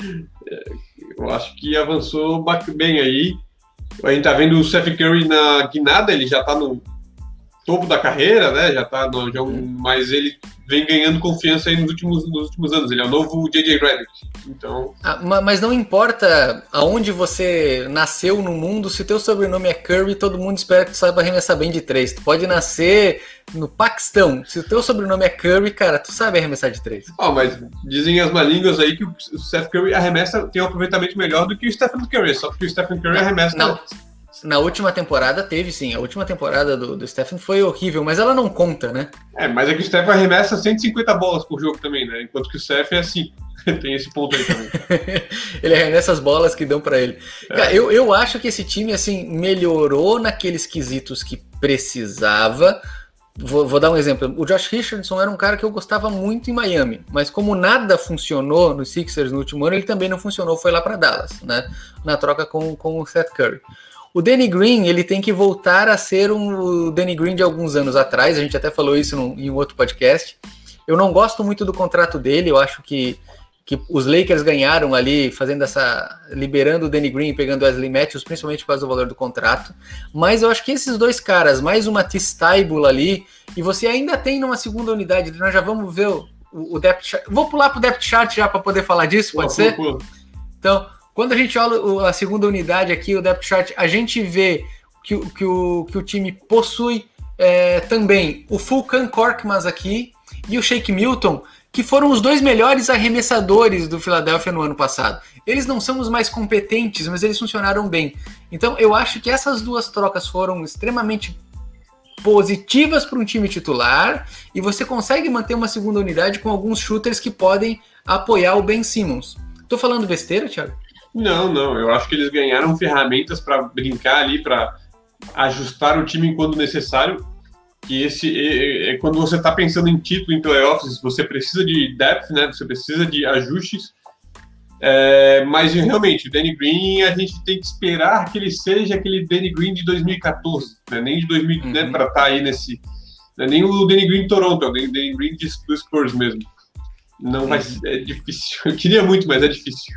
Eu acho que avançou bem aí. A gente tá vendo o Seth Curry na guinada, ele já tá no topo da carreira, né? Já tá no, já, mas ele vem ganhando confiança aí nos últimos, nos últimos anos. Ele é o novo J.J. Redick. Então... Ah, mas não importa aonde você nasceu no mundo, se teu sobrenome é Curry, todo mundo espera que tu saiba arremessar bem de três. Tu pode nascer no Paquistão. Se o teu sobrenome é Curry, cara, tu sabe arremessar de três. Oh, mas dizem as malínguas aí que o Steph Curry arremessa, tem um aproveitamento melhor do que o Stephen Curry, só porque o Stephen Curry arremessa... Não. Na última temporada teve sim, a última temporada do, do Stephen foi horrível, mas ela não conta, né? É, mas é que o Stephen arremessa 150 bolas por jogo também, né? Enquanto que o Stephen é assim. Tem esse ponto aí também. ele arremessa as bolas que dão para ele. É. Cara, eu, eu acho que esse time, assim, melhorou naqueles quesitos que precisava. Vou, vou, dar um exemplo. O Josh Richardson era um cara que eu gostava muito em Miami, mas como nada funcionou nos Sixers no último ano, ele também não funcionou, foi lá para Dallas, né? Na troca com, com o Seth Curry. O Danny Green, ele tem que voltar a ser um o Danny Green de alguns anos atrás, a gente até falou isso num, em um outro podcast. Eu não gosto muito do contrato dele, eu acho que, que os Lakers ganharam ali, fazendo essa. liberando o Danny Green e pegando o Wesley Matthews, principalmente por causa do valor do contrato. Mas eu acho que esses dois caras, mais uma Tistaibula ali, e você ainda tem numa segunda unidade, nós já vamos ver o, o depth chart. Vou pular pro depth chart já para poder falar disso, pode ser? Então, quando a gente olha a segunda unidade aqui, o depth chart, a gente vê que, que, o, que o time possui é, também o Fulcan Korkmaz aqui e o Shake Milton, que foram os dois melhores arremessadores do Philadelphia no ano passado. Eles não são os mais competentes, mas eles funcionaram bem. Então eu acho que essas duas trocas foram extremamente positivas para um time titular e você consegue manter uma segunda unidade com alguns shooters que podem apoiar o Ben Simmons. Tô falando besteira, Thiago? Não, não. Eu acho que eles ganharam ferramentas para brincar ali, para ajustar o time quando necessário. Que esse é, é, quando você está pensando em título em playoffs, você precisa de depth, né? Você precisa de ajustes. É, mas realmente, o Danny Green, a gente tem que esperar que ele seja aquele Danny Green de 2014, né? nem de 2000, uhum. né, para estar tá aí nesse. Né? Nem o Danny Green de Toronto, é o Danny Green de, do Spurs mesmo. Não vai ser é difícil. Eu queria muito, mas é difícil.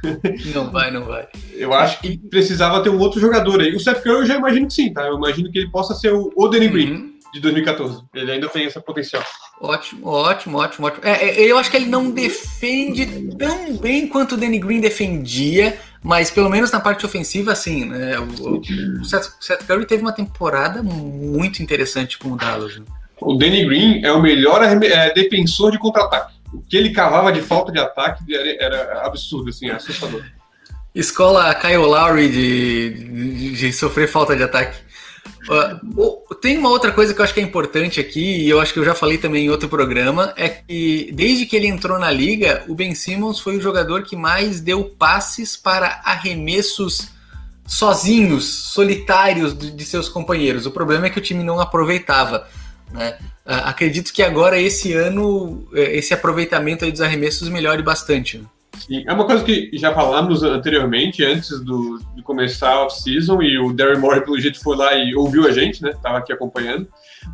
Não vai, não vai. Eu acho que precisava ter um outro jogador aí. O Seth Curry eu já imagino que sim, tá? Eu imagino que ele possa ser o, Danny Green uhum. de 2014. Ele ainda tem esse potencial. Ótimo, ótimo, ótimo, ótimo. É, é, eu acho que ele não defende tão bem quanto o Danny Green defendia, mas pelo menos na parte ofensiva, sim, né? O, o Seth, Seth, Curry teve uma temporada muito interessante com o Dallas. Né? O Danny Green é o melhor é, defensor de contra-ataque o que ele cavava de falta de ataque era, absurdo, assim, assustador. Escola Kyle Lowry de, de, de sofrer falta de ataque. Uh, tem uma outra coisa que eu acho que é importante aqui, e eu acho que eu já falei também em outro programa, é que desde que ele entrou na liga, o Ben Simmons foi o jogador que mais deu passes para arremessos sozinhos, solitários de seus companheiros. O problema é que o time não aproveitava. Né? Ah, acredito que agora, esse ano, eh, esse aproveitamento dos arremessos melhore bastante. Né? Sim, é uma coisa que já falamos anteriormente, antes do, de começar a off-season, e o Darren Moore, pelo jeito, foi lá e ouviu a gente, né? Tava aqui acompanhando,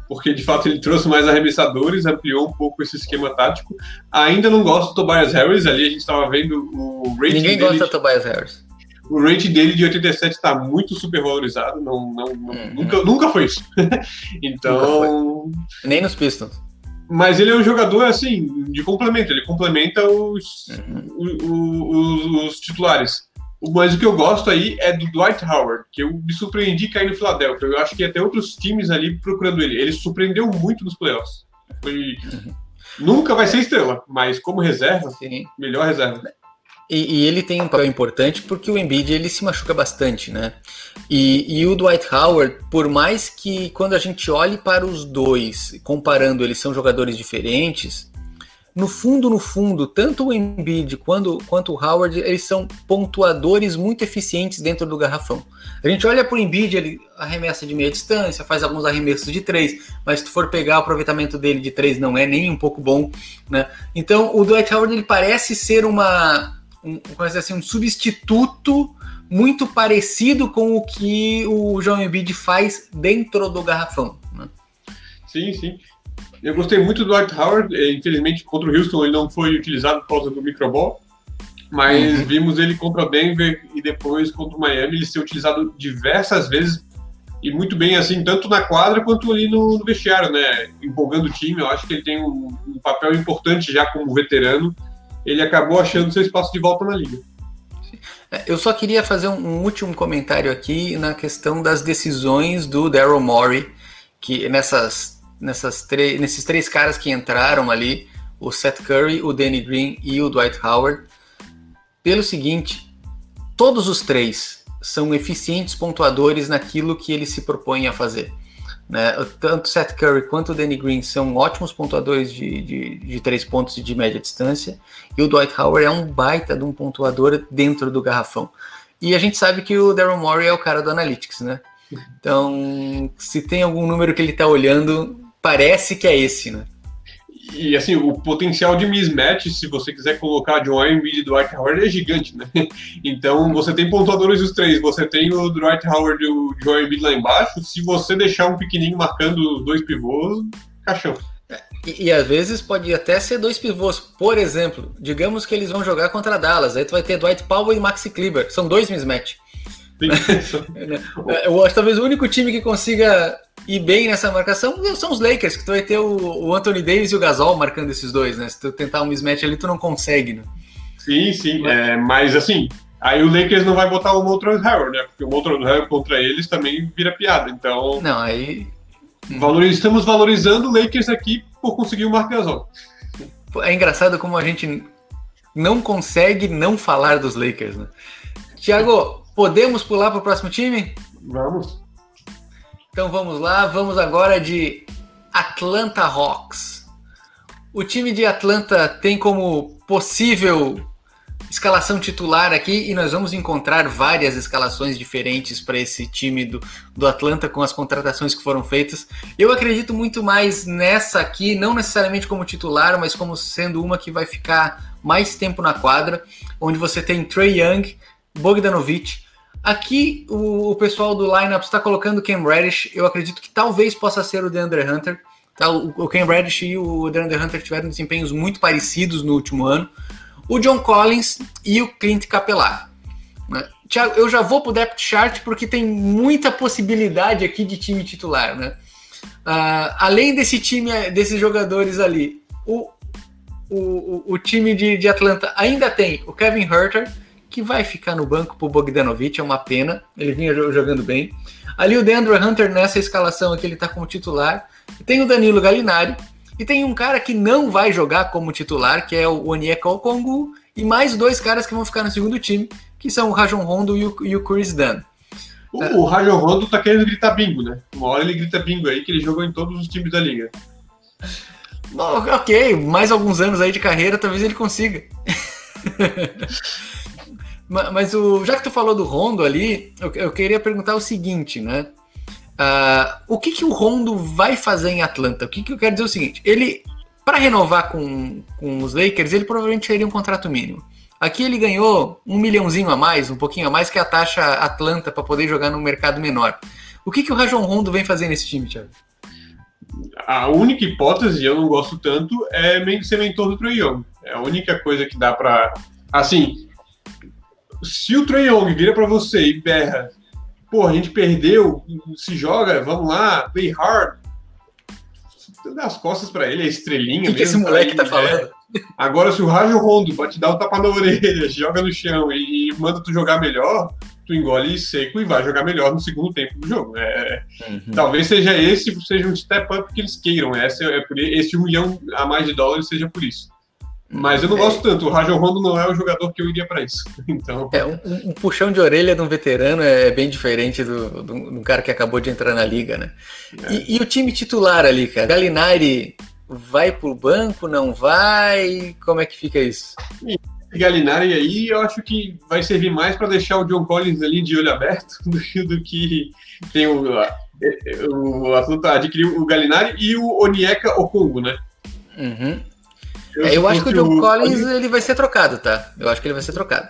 porque de fato ele trouxe mais arremessadores, ampliou um pouco esse esquema tático. Ainda não gosto do Tobias Harris, ali a gente estava vendo o rating Ninguém dele. gosta do Tobias Harris o rate dele de 87 está muito super valorizado, não, não, uhum. nunca, nunca foi isso. então. Foi. Nem nos Pistons. Mas ele é um jogador assim, de complemento, ele complementa os, uhum. os, os, titulares. Mas o que eu gosto aí é do Dwight Howard, que eu me surpreendi cair no Philadelphia. Eu acho que ia ter outros times ali procurando ele. Ele surpreendeu muito nos playoffs. Foi. Uhum. Nunca vai ser estrela, mas como reserva, Sim. melhor reserva. E, e, ele tem um papel importante porque o Embiid ele se machuca bastante, né? E, e, o Dwight Howard, por mais que quando a gente olhe para os dois, comparando eles são jogadores diferentes, no fundo, no fundo, tanto o Embiid quanto, quanto o Howard, eles são pontuadores muito eficientes dentro do garrafão. A gente olha para o Embiid, ele arremessa de meia distância, faz alguns arremessos de três, mas se tu for pegar o aproveitamento dele de três, não é nem um pouco bom, né? Então, o Dwight Howard, ele parece ser uma, um, assim, um substituto muito parecido com o que o João Embiid faz dentro do garrafão. Né? Sim, sim. Eu gostei muito do Dwight Howard. É, infelizmente, contra o Houston ele não foi utilizado por causa do microball. Mas uhum. vimos ele contra o Denver e depois contra o Miami ele ser utilizado diversas vezes e muito bem, assim, tanto na quadra quanto ali no, no vestiário, né? Empolgando o time. Eu acho que ele tem um, um papel importante já como veterano. Ele acabou achando seu espaço de volta na liga. É, eu só queria fazer um, último comentário aqui na questão das decisões do Daryl Morey, que nessas nessas nesses três caras que entraram ali, o Seth Curry, o Danny Green e o Dwight Howard, pelo seguinte, todos os três são eficientes pontuadores naquilo que eles se propõem a fazer. Né? Tanto Seth Curry quanto o Danny Green são ótimos pontuadores de, de, de três pontos e de média distância, e o Dwight Howard é um baita de um pontuador dentro do garrafão. E a gente sabe que o Daryl Morey é o cara do Analytics, né? Então, se tem algum número que ele está olhando, parece que é esse, né? E assim, o potencial de mismatch, se você quiser colocar John Embiid e Dwight Howard, é gigante, né? Então você tem pontuadores dos três, você tem o Dwight Howard e o John Embiid lá embaixo. Se você deixar um pequenininho marcando os dois pivôs, caixão. E, e, às vezes pode até ser dois pivôs. Por exemplo, digamos que eles vão jogar contra Dallas. Aí tu vai ter Dwight Powell e Maxi Kleber. São dois mismatch. Eu acho talvez o único time que consiga ir bem nessa marcação são os Lakers, que tu vai ter o, o Anthony Davis e o Gasol marcando esses dois, né? Se tu tentar um mismatch ali, tu não consegue, né? Sim, sim. Mas, é, mas assim, aí o Lakers não vai botar o Moultron Harrell, né? Porque o Moultron Harrell contra eles também vira piada. Então. Não, aí. Valoriz... Estamos valorizando o Lakers aqui por conseguir o Marc Gasol. É engraçado como a gente não consegue não falar dos Lakers, né? Tiago, Podemos pular para o próximo time? Vamos. Então vamos lá, vamos agora de Atlanta Hawks. O time de Atlanta tem como possível escalação titular aqui e nós vamos encontrar várias escalações diferentes para esse time do, do Atlanta com as contratações que foram feitas. Eu acredito muito mais nessa aqui, não necessariamente como titular, mas como sendo uma que vai ficar mais tempo na quadra, onde você tem Trey Young, Bogdanovic, Aqui o, o pessoal do lineup está colocando o Cam Reddish. Eu acredito que talvez possa ser o DeAndre Hunter. Tá? O, o Cam Reddish e o DeAndre Hunter tiveram desempenhos muito parecidos no último ano. O John Collins e o Clint Capellar. Né? Tiago, eu já vou para o depth chart porque tem muita possibilidade aqui de time titular. Né? Uh, além desse time, desses jogadores ali, o, o, o time de, de Atlanta ainda tem o Kevin Herter que vai ficar no banco pro Bogdanovich, é uma pena, ele vinha jogando bem. Ali o Deandre Hunter nessa escalação aqui, ele tá como titular. Tem o Danilo Galinari, e tem um cara que não vai jogar como titular, que é o Onyeka Okongu, e mais dois caras que vão ficar no segundo time, que são o Rajon Rondo e o, e o Chris Dunn. O, o Rajon Rondo tá querendo gritar bingo, né? Uma hora ele grita bingo aí, que ele jogou em todos os times da liga. Ok, mais alguns anos aí de carreira, talvez ele consiga. Mas o, já que tu falou do Rondo ali, eu, eu queria perguntar o seguinte, né? Uh, o que, que o Rondo vai fazer em Atlanta? O que, que eu quero dizer é o seguinte: ele, para renovar com, com os Lakers, ele provavelmente teria um contrato mínimo. Aqui ele ganhou um milhãozinho a mais, um pouquinho a mais que a taxa Atlanta para poder jogar no mercado menor. O que, que o Rajon Rondo vem fazer nesse time, Thiago? A única hipótese, eu não gosto tanto, é ser mentor do Trae Young. É a única coisa que dá para. Assim, se o Trey Young vira para você e berra, pô, a gente perdeu, se joga, vamos lá, play hard, dá as costas para ele, a estrelinha. O que, que esse moleque tá falando? É. Agora, se o Rajo Rondo te dar um tapa na orelha, joga no chão e, e, manda tu jogar melhor, tu engole seco e vai jogar melhor no segundo tempo do jogo. É, uhum. Talvez seja esse, seja um step up que eles queiram. Esse, é por, esse um milhão a mais de dólares seja por isso. Mas eu não gosto tanto. O Rajon Rondo não é o jogador que eu iria para isso. Então... É, um, um, puxão de orelha de um veterano é bem diferente do, do, do cara que acabou de entrar na liga, né? É. E, e, o time titular ali, cara? Galinari, vai pro banco, não vai? Como é que fica isso? Galinari aí, eu acho que vai servir mais para deixar o John Collins ali de olho aberto do que, do que tem o, o Atlanta adquiriu o Galinari e o Onieka Okongo, né? Uhum. Eu, é, eu acho que o John Collins ele vai ser trocado, tá? Eu acho que ele vai ser trocado.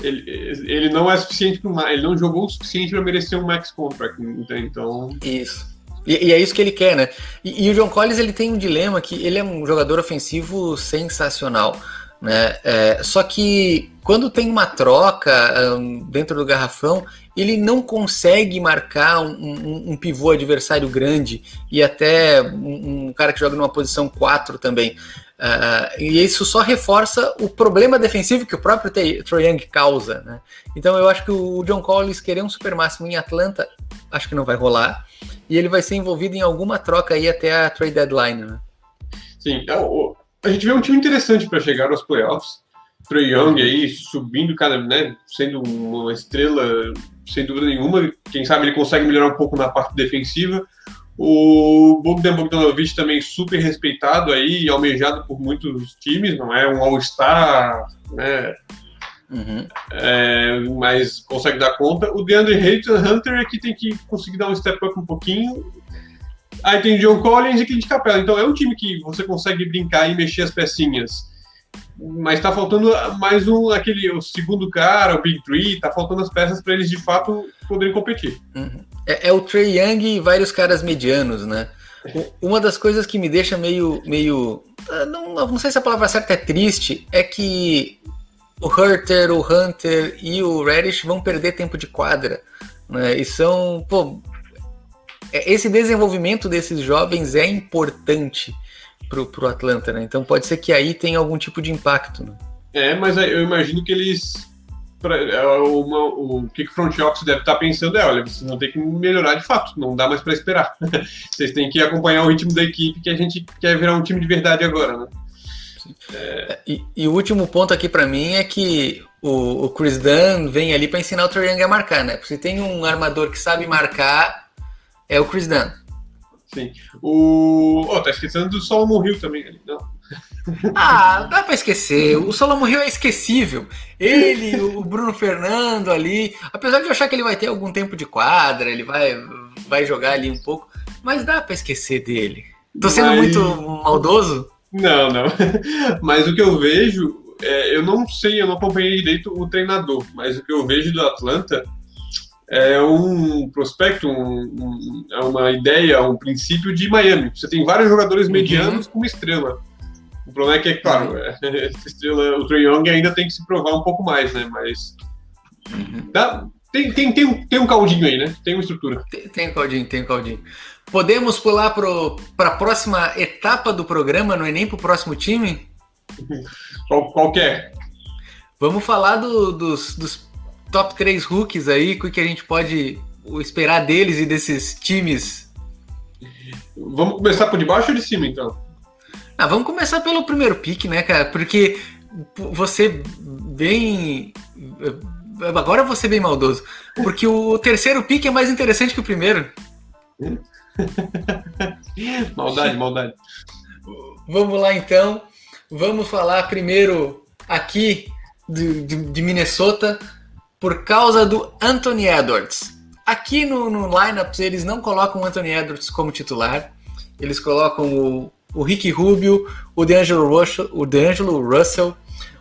Ele, ele não é suficiente para ele não jogou o suficiente para merecer um max contract, então. Isso. E, e, é isso que ele quer, né? E, e, o John Collins ele tem um dilema que ele é um jogador ofensivo sensacional, né? É, só que quando tem uma troca um, dentro do garrafão, ele não consegue marcar um, um, um pivô adversário grande e até um, cara que joga numa posição 4 também. Uh, e isso só reforça o problema defensivo que o próprio Troy Young causa. Né? Então eu acho que o John Collins querer um super máximo em Atlanta, acho que não vai rolar. E ele vai ser envolvido em alguma troca aí até a trade deadline. Né? Sim, é, a gente vê um time interessante para chegar aos playoffs. Troy Young aí subindo cada, né, sendo uma estrela sem dúvida nenhuma. Quem sabe ele consegue melhorar um pouco na parte defensiva. O Bogdan Bogdanovic também super respeitado aí, almejado por muitos times, não é um All-Star, né? Uhum. É, mas consegue dar conta. O DeAndre Hunter é que tem que conseguir dar um step up um pouquinho. Aí tem John Collins e Clint Capela. Então é um time que você consegue brincar e mexer as pecinhas mas tá faltando mais um, aquele, o segundo cara, o Big Three, tá faltando as peças para eles de fato poderem competir. Uhum. É, é, o Trey Young e vários caras medianos, né? Uma das coisas que me deixa meio. meio ah, não, não sei se a palavra certa é triste, é que o Hurter, o Hunter e o Reddish vão perder tempo de quadra. Né? E são. Pô, é, esse desenvolvimento desses jovens é importante pro, pro Atlanta, né? Então pode ser que aí tenha algum tipo de impacto, né? É, mas eu imagino que eles. Pra, é, uma, o que o front office deve estar pensando é: olha, vocês vão ter que melhorar de fato, não dá mais para esperar. vocês têm que acompanhar o ritmo da equipe que a gente quer virar um time de verdade agora, né? É... E, e, o último ponto aqui para mim é que o, o Chris Dunn vem ali para ensinar o Trae Young a marcar, né? Porque se tem um armador que sabe marcar, é o Chris Dunn. Sim. O. Oh, tá esquecendo do Solomon Hill também ali. Não. Ah, dá pra esquecer. O Solomon Hill é esquecível. Ele, o Bruno Fernando ali. Apesar de eu achar que ele vai ter algum tempo de quadra, ele vai, vai jogar ali um pouco. Mas dá pra esquecer dele. Tô sendo mas... muito maldoso? Não, não. Mas o que eu vejo. É, eu não sei, eu não acompanhei direito o treinador, mas o que eu vejo do Atlanta é um prospecto, um, um, é uma ideia, um princípio de Miami. Você tem vários jogadores uhum. medianos com estrela. O problema é que, é claro, uhum. é, estrela, o Trae Young ainda tem que se provar um pouco mais, né? Mas uhum. dá, tem, tem, tem, um, tem um caldinho aí, né? Tem uma estrutura. Tem, tem um caldinho, tem um caldinho. Podemos pular para a próxima etapa do programa, não é nem para o próximo time? Qual, qual é? Vamos falar do, dos, dos top 3 rookies aí, o que a gente pode esperar deles e desses times? Vamos começar por debaixo ou de cima, então? Ah, vamos começar pelo primeiro pick, né, cara? Porque você bem. Agora você bem maldoso. Porque o terceiro pick é mais interessante que o primeiro. maldade, maldade. Vamos lá então. Vamos falar primeiro aqui de, de, de Minnesota por causa do Anthony Edwards. Aqui no, no lineup eles não colocam o Anthony Edwards como titular, eles colocam o, o Ricky Rubio, o DeAngelo Russell, o, DeAngelo Russell,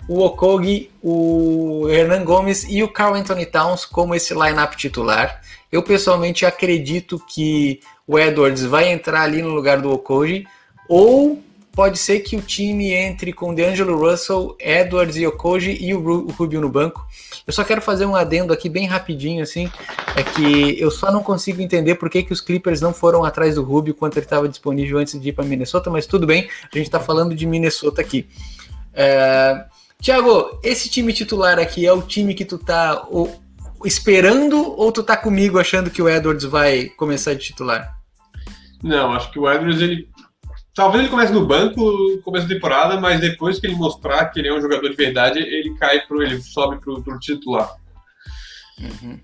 o Okogi, o Hernan Gomes e o Carl Anthony Towns como esse lineup titular. Eu pessoalmente acredito que o Edwards vai entrar ali no lugar do Okogi, ou pode ser que o time entre com DeAngelo Russell, Edwards e Okoji e o Rubio no banco. Eu só quero fazer um adendo aqui bem rapidinho, assim, é que eu só não consigo entender por que, que os Clippers não foram atrás do Rubio quando ele estava disponível antes de ir para Minnesota, mas tudo bem, a gente está falando de Minnesota aqui. É... Tiago, esse time titular aqui é o time que tu tá esperando ou tu tá comigo achando que o Edwards vai começar de titular? Não, acho que o Edwards ele Talvez ele comece no banco no começo da temporada, mas depois que ele mostrar que ele é um jogador de verdade, ele cai pro. ele sobe pro, pro titular. Uhum.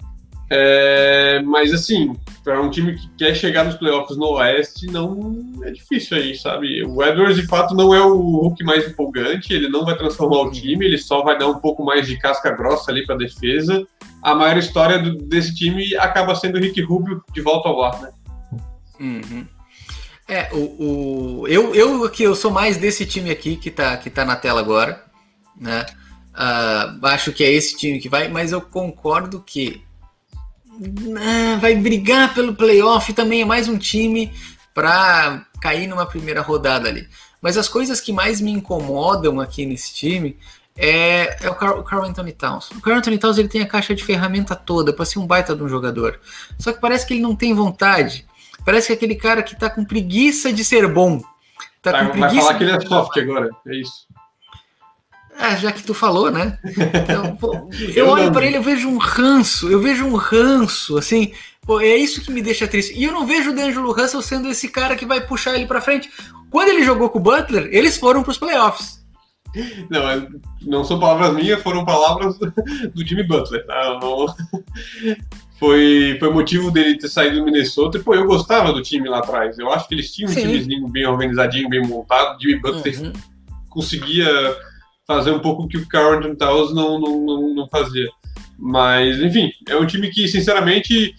É, mas assim, para um time que quer chegar nos playoffs no Oeste, não é difícil aí, sabe? O Edwards de fato não é o Hulk mais empolgante, ele não vai transformar o time, ele só vai dar um pouco mais de casca grossa ali para defesa. A maior história do, desse time acaba sendo o Rick Rubio de volta ao ar, né? Uhum. É, o, o, eu, eu que eu sou mais desse time aqui que tá, que tá na tela agora, né? Uh, acho que é esse time que vai, mas eu concordo que uh, vai brigar pelo playoff também é mais um time para cair numa primeira rodada ali. Mas as coisas que mais me incomodam aqui nesse time é, é o, Carl, o Carl Anthony Towns. O Carl Anthony Towns ele tem a caixa de ferramenta toda para ser um baita de um jogador. Só que parece que ele não tem vontade. Parece que é aquele cara que tá com preguiça de ser bom. Tá, tá com preguiça vai falar que ele é soft agora, é isso. É, já que tu falou, né? Então, pô, eu olho para ele, eu vejo um ranço, eu vejo um ranço, assim, pô, é isso que me deixa triste. E eu não vejo o D'Angelo Russell sendo esse cara que vai puxar ele para frente. Quando ele jogou com o Butler, eles foram para os playoffs. Não, não são palavras minhas, foram palavras do Jimmy Butler. Tá? Não... Foi, foi motivo dele ter saído do Minnesota. E, pô, eu gostava do time lá atrás. Eu acho que eles tinham um timezinho bem organizadinho, bem montado. Jimmy Butler uhum. conseguia fazer um pouco o que o Carlton Towns não, não, não, não fazia. Mas, enfim, é um time que, sinceramente,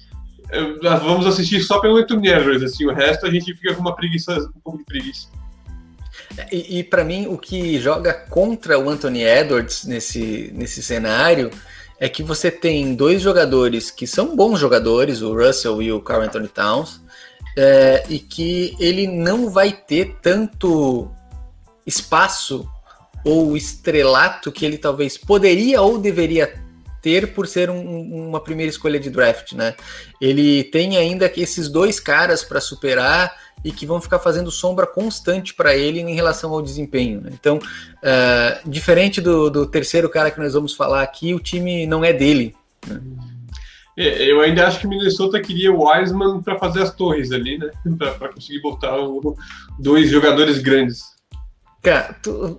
vamos assistir só pelo Anthony Edwards, assim, o resto a gente fica com uma preguiça, um pouco de preguiça. E, e para mim, o que joga contra o Anthony Edwards nesse, nesse cenário é que você tem dois jogadores que são bons jogadores, o Russell e o Carl Anthony Towns, é, e que ele não vai ter tanto espaço ou estrelato que ele talvez poderia ou deveria ter por ser um, uma primeira escolha de draft, né? Ele tem ainda esses dois caras para superar e que vão ficar fazendo sombra constante para ele em relação ao desempenho. Né? Então, uh, diferente do, do, terceiro cara que nós vamos falar aqui, o time não é dele. Né? É, eu ainda acho que Minnesota queria o Wiseman para fazer as torres ali, né? Para conseguir botar o, dois jogadores grandes. Cara, tu,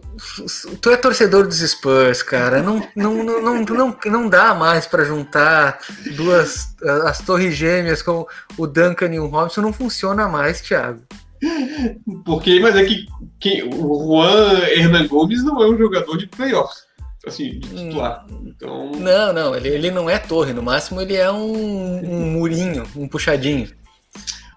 tu é torcedor dos Spurs, cara. Não, não, não, não, não dá mais para juntar duas as torres gêmeas com o Duncan e o Robson. Não funciona mais, Thiago. Porque, mas é que, que o Juan Hernan Gomes não é um jogador de playoffs. Assim, de titular. Então... Não, não, ele, ele não é torre. No máximo, ele é um, um murinho, um puxadinho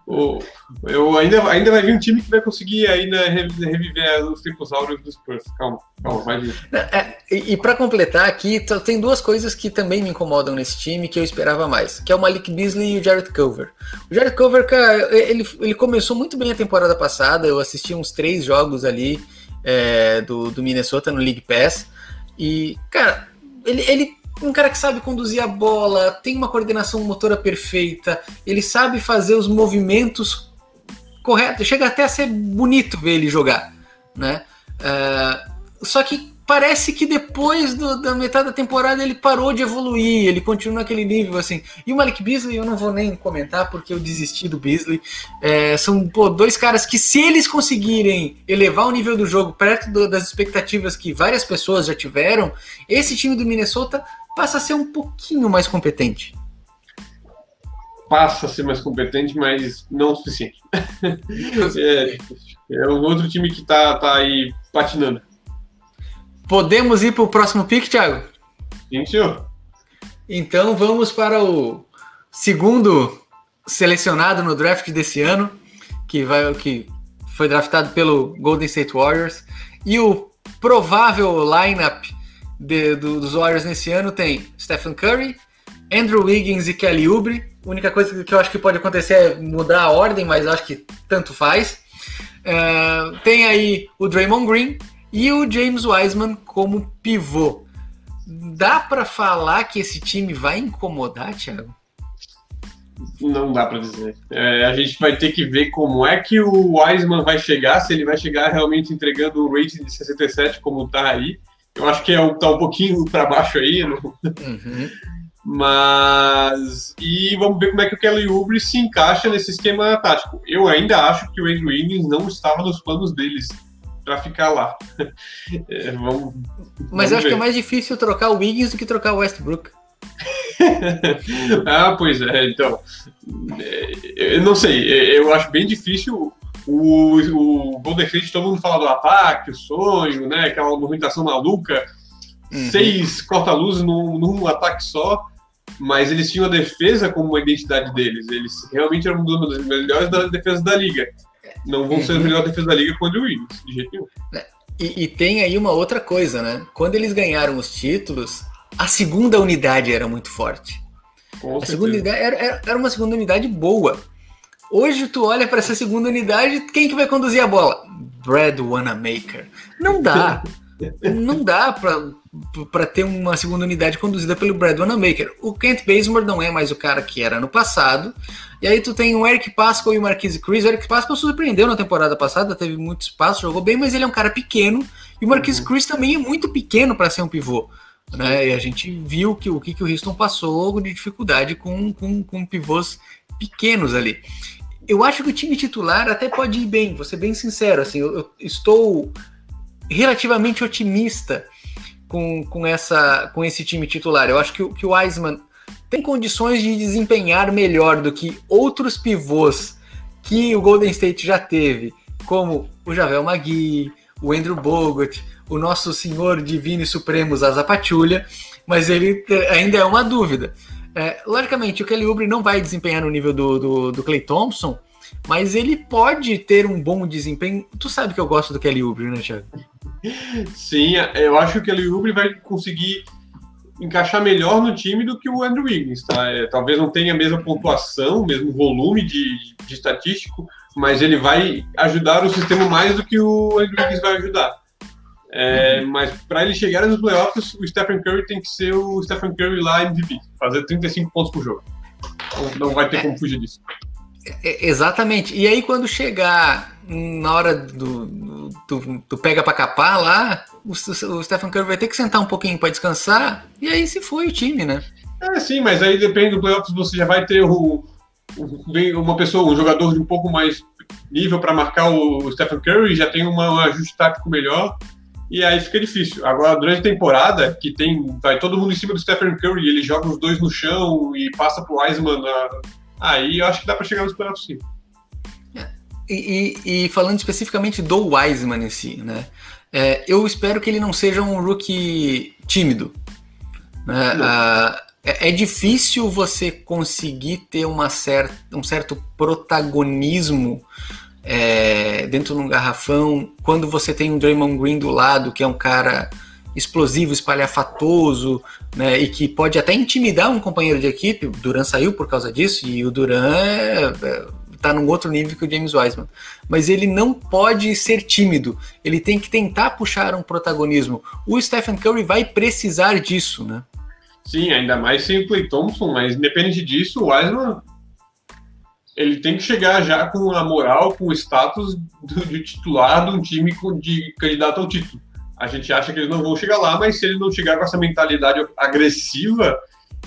eu ainda, ainda vai vir um time que vai conseguir ainda reviver os tempos áureos dos Spurs. Calma, calma, vai vir. É, e, para completar aqui, tem duas coisas que também me incomodam nesse time que eu esperava mais, que é o Malik Beasley e o Jared Cover. O Jared cara, ele, ele começou muito bem a temporada passada, eu assisti uns três jogos ali é, do, do Minnesota no League Pass, e, cara, ele, ele um cara que sabe conduzir a bola, tem uma coordenação motora perfeita, ele sabe fazer os movimentos corretos, chega até a ser bonito ver ele jogar, né? Uh, só que parece que depois do, da metade da temporada ele parou de evoluir, ele continua naquele nível assim. E o Malik Beasley eu não vou nem comentar porque eu desisti do Beasley. É, são pô, dois caras que se eles conseguirem elevar o nível do jogo perto do, das expectativas que várias pessoas já tiveram, esse time do Minnesota passa a ser um pouquinho mais competente. Passa a ser mais competente, mas não o suficiente. é, é um outro time que tá, tá aí patinando. Podemos ir para o próximo pick, Thiago? Sim, senhor. Então vamos para o segundo selecionado no draft desse ano, que vai que foi draftado pelo Golden State Warriors e o provável lineup de, do, dos Warriors nesse ano tem Stephen Curry, Andrew Wiggins e Kelly Oubre. A única coisa que eu acho que pode acontecer é mudar a ordem, mas acho que tanto faz. Uh, tem aí o Draymond Green e o James Wiseman como pivô. Dá para falar que esse time vai incomodar, Thiago? Não dá para dizer. É, a gente vai ter que ver como é que o Wiseman vai chegar, se ele vai chegar realmente entregando o rating de 67 como tá aí, eu acho que é, tá um pouquinho para baixo aí. Não... Uhum. Mas. E vamos ver como é que o Kelly Oubre se encaixa nesse esquema tático. Eu ainda acho que o Andrew Wiggins não estava nos planos deles para ficar lá. É, vamos, Mas vamos eu acho ver. que é mais difícil trocar o Wiggins do que trocar o Westbrook. ah, pois é, então. É, eu não sei, é, eu acho bem difícil o, o Golden State, todo mundo fala do ataque, o sonho, né? Aquela movimentação maluca, uhum. seis corta-luzes num, num ataque só, mas eles tinham a defesa como uma identidade deles. Eles realmente eram uma das melhores defesas da liga. Não vão uhum. ser a melhor defesa da liga com o Wiggins, de jeito nenhum. É, e, e, tem aí uma outra coisa, né? Quando eles ganharam os títulos, a segunda unidade era muito forte. Com a segunda unidade era, era uma segunda unidade boa. Hoje tu olha para essa segunda unidade, quem que vai conduzir a bola? Brad Wanamaker. Não dá. não dá para ter uma segunda unidade conduzida pelo Brad Wanamaker. O Kent Bazemore não é mais o cara que era no passado. E aí tu tem o Eric Pascal e o Marquise Chris. O Eric Pascal surpreendeu na temporada passada, teve muito espaço, jogou bem, mas ele é um cara pequeno. E o Marquise uhum. Chris também é muito pequeno para ser um pivô. Né? E a gente viu que, o que, que o Houston passou de dificuldade com, com, com pivôs pequenos ali eu acho que o time titular até pode ir bem, vou ser bem sincero, assim, eu, eu estou relativamente otimista com, com, essa, com esse time titular. Eu acho que, que o Wiseman tem condições de desempenhar melhor do que outros pivôs que o Golden State já teve, como o Javel Magui, o Andrew Bogut, o nosso senhor divino e supremo Zaza Pachulia, mas ele ainda é uma dúvida. É, logicamente, o Kelly Oubre não vai desempenhar no nível do, do, do Clay Thompson, mas ele pode ter um bom desempenho. Tu sabe que eu gosto do Kelly Oubre, né, Thiago? Sim, eu acho que o Kelly Oubre vai conseguir encaixar melhor no time do que o Andrew Wiggins, tá? É, talvez não tenha a mesma pontuação, o mesmo volume de, de estatístico, mas ele vai ajudar o sistema mais do que o Andrew Wiggins vai ajudar. É, mas para ele chegar nos playoffs, o Stephen Curry tem que ser o Stephen Curry lá MVP, fazer 35 pontos por jogo. Não, não vai ter como fugir disso. É, exatamente. E aí, quando chegar na hora do, do, do pega para capar lá, o, o Stephen Curry vai ter que sentar um pouquinho para descansar, e aí se foi o time, né? É, sim, mas aí depende do playoffs, você já vai ter o, o uma pessoa, um jogador de um pouco mais nível para marcar o Stephen Curry, já tem uma, um ajuste tático melhor e aí fica difícil. Agora, durante a temporada, que tem vai todo mundo em cima do Stephen Curry, ele joga os dois no chão e passa pro Wiseman, na... aí eu acho que dá para chegar nos playoffs sim. E, e, e, falando especificamente do Wiseman em si, né? É, eu espero que ele não seja um rookie tímido. Né? Ah, é, é, difícil você conseguir ter uma certa, um certo protagonismo é, dentro de um garrafão, quando você tem um Draymond Green do lado, que é um cara explosivo, espalhafatoso, né, e que pode até intimidar um companheiro de equipe, o Duran saiu por causa disso, e o Duran é, é, tá num outro nível que o James Wiseman. Mas ele não pode ser tímido, ele tem que tentar puxar um protagonismo. O Stephen Curry vai precisar disso, né? Sim, ainda mais sem o Clay Thompson, mas independente disso, o Wiseman ele tem que chegar já com a moral, com o status de titular de um time de candidato ao título. A gente acha que eles não vão chegar lá, mas se ele não chegar com essa mentalidade agressiva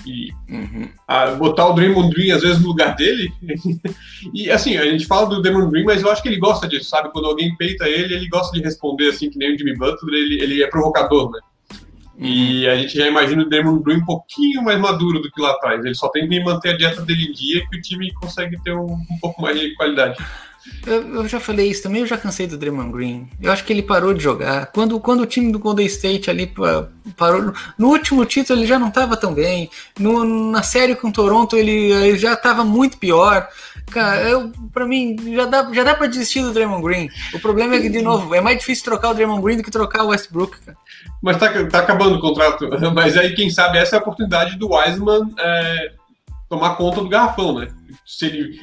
e uhum. botar o Draymond Green às vezes no lugar dele, e assim, a gente fala do Draymond Green, mas eu acho que ele gosta disso, sabe? Quando alguém peita ele, ele gosta de responder assim, que nem o Jimmy Butler, ele, ele é provocador, né? E a gente já imagina o Damon Green um pouquinho mais maduro do que lá atrás. Ele só tem que manter a dieta dele em dia que o time consegue ter um, um pouco mais de qualidade. Eu, eu, já falei isso também, eu já cansei do Draymond Green. Eu acho que ele parou de jogar. Quando, quando o time do Golden State ali parou. No último título ele já não estava tão bem. No, na série com Toronto ele, ele já estava muito pior. Cara, eu, pra mim, já dá, já dá pra desistir do Draymond Green. O problema é que, de novo, é mais difícil trocar o Draymond Green do que trocar o Westbrook, cara. Mas tá, tá acabando o contrato. Mas aí, quem sabe, essa é a oportunidade do Wiseman é, tomar conta do garrafão, né? Se ele,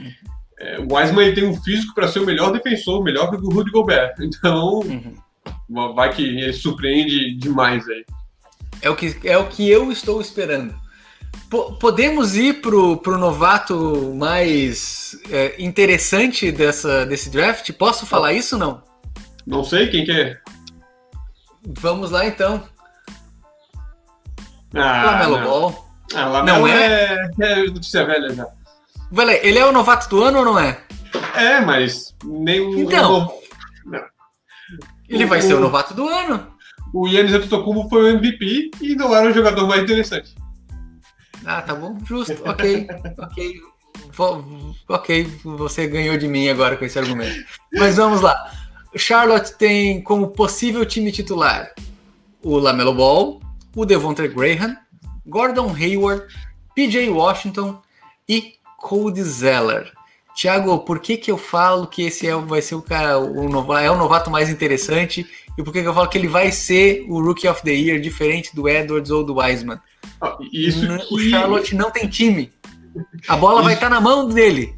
é, o Wiseman ele tem um físico para ser o melhor defensor, melhor que o Rudy Gobert. Então, uhum. vai que ele surpreende demais aí. É o que, é o que eu estou esperando. P podemos ir pro, pro novato mais é, interessante dessa, desse draft? Posso falar isso ou não? Não sei, quem que é? Vamos lá então. Ah, Lamelo não. Ball. Ah, Lamelo não é, é, é notícia velha já. Vale, ele é o novato do ano ou não é? É, mas nem. Então. Não. Ele o, vai ser o novato do ano. O Yannis Antetokounmpo foi o MVP e não era o jogador mais interessante. Ah, tá bom, justo, ok, ok. Ok, você ganhou de mim agora com esse argumento. Mas vamos lá. Charlotte tem como possível time titular o Lamelo Ball, o Devontae Graham, Gordon Hayward, PJ Washington e Cody Zeller. Tiago, por que, que eu falo que esse é, vai ser o cara, o novato, é o novato mais interessante e por que, que eu falo que ele vai ser o Rookie of the Year, diferente do Edwards ou do Wiseman? Ah, isso O Charlotte não tem time. A bola Isso. vai estar tá na mão dele.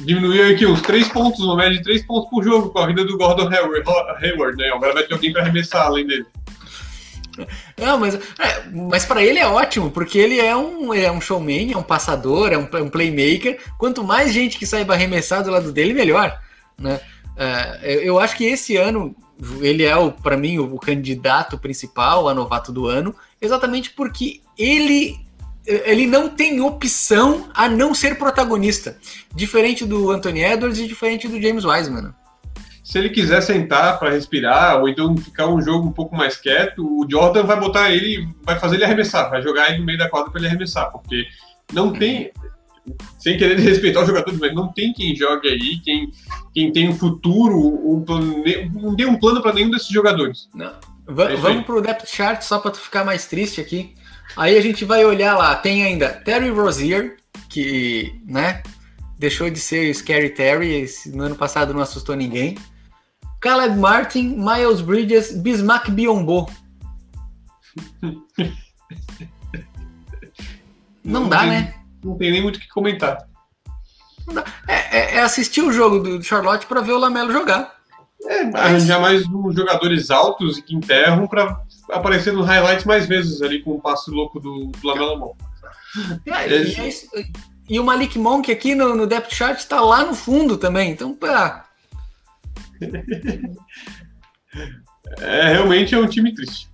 Diminuiu aqui uns 3 pontos, uma média de 3 pontos por jogo com a vida do Gordon Hayward, né? Agora vai ter alguém para arremessar além dele. Não, mas, é, mas para ele é ótimo, porque ele é um, é um showman, é um passador, é um, é um playmaker. Quanto mais gente que saiba arremessar do lado dele, melhor. Né? É, eu acho que esse ano ele é, para mim, o, o candidato principal a novato do ano, exatamente porque ele ele não tem opção a não ser protagonista, diferente do Anthony Edwards e diferente do James Wiseman se ele quiser sentar para respirar, ou então ficar um jogo um pouco mais quieto, o Jordan vai botar ele, vai fazer ele arremessar, vai jogar ele no meio da quadra para ele arremessar, porque não tem, sem querer respeitar os jogadores, mas não tem quem jogue aí, quem, quem tem um futuro, um plano, não tem um plano para nenhum desses jogadores. Não. É vamos pro depth chart só para tu ficar mais triste aqui. Aí a gente vai olhar lá, tem ainda Terry Rozier, que, né, deixou de ser Scary Terry, esse, no ano passado não assustou ninguém. Caleb Martin, Miles Bridges, Bismack Biombo. Não, não dá, tem, né? Não tem nem muito o que comentar. É, é, é, assistir o jogo do Charlotte para ver o Lamelo jogar. É, arranjar mais uns jogadores altos e que enterram para aparecer nos highlights mais vezes ali com o passe louco do, do Lamelo Mão. É, e, é e, o Malik Monk aqui no, no depth chart está lá no fundo também. Então, pá, é, realmente é um time triste.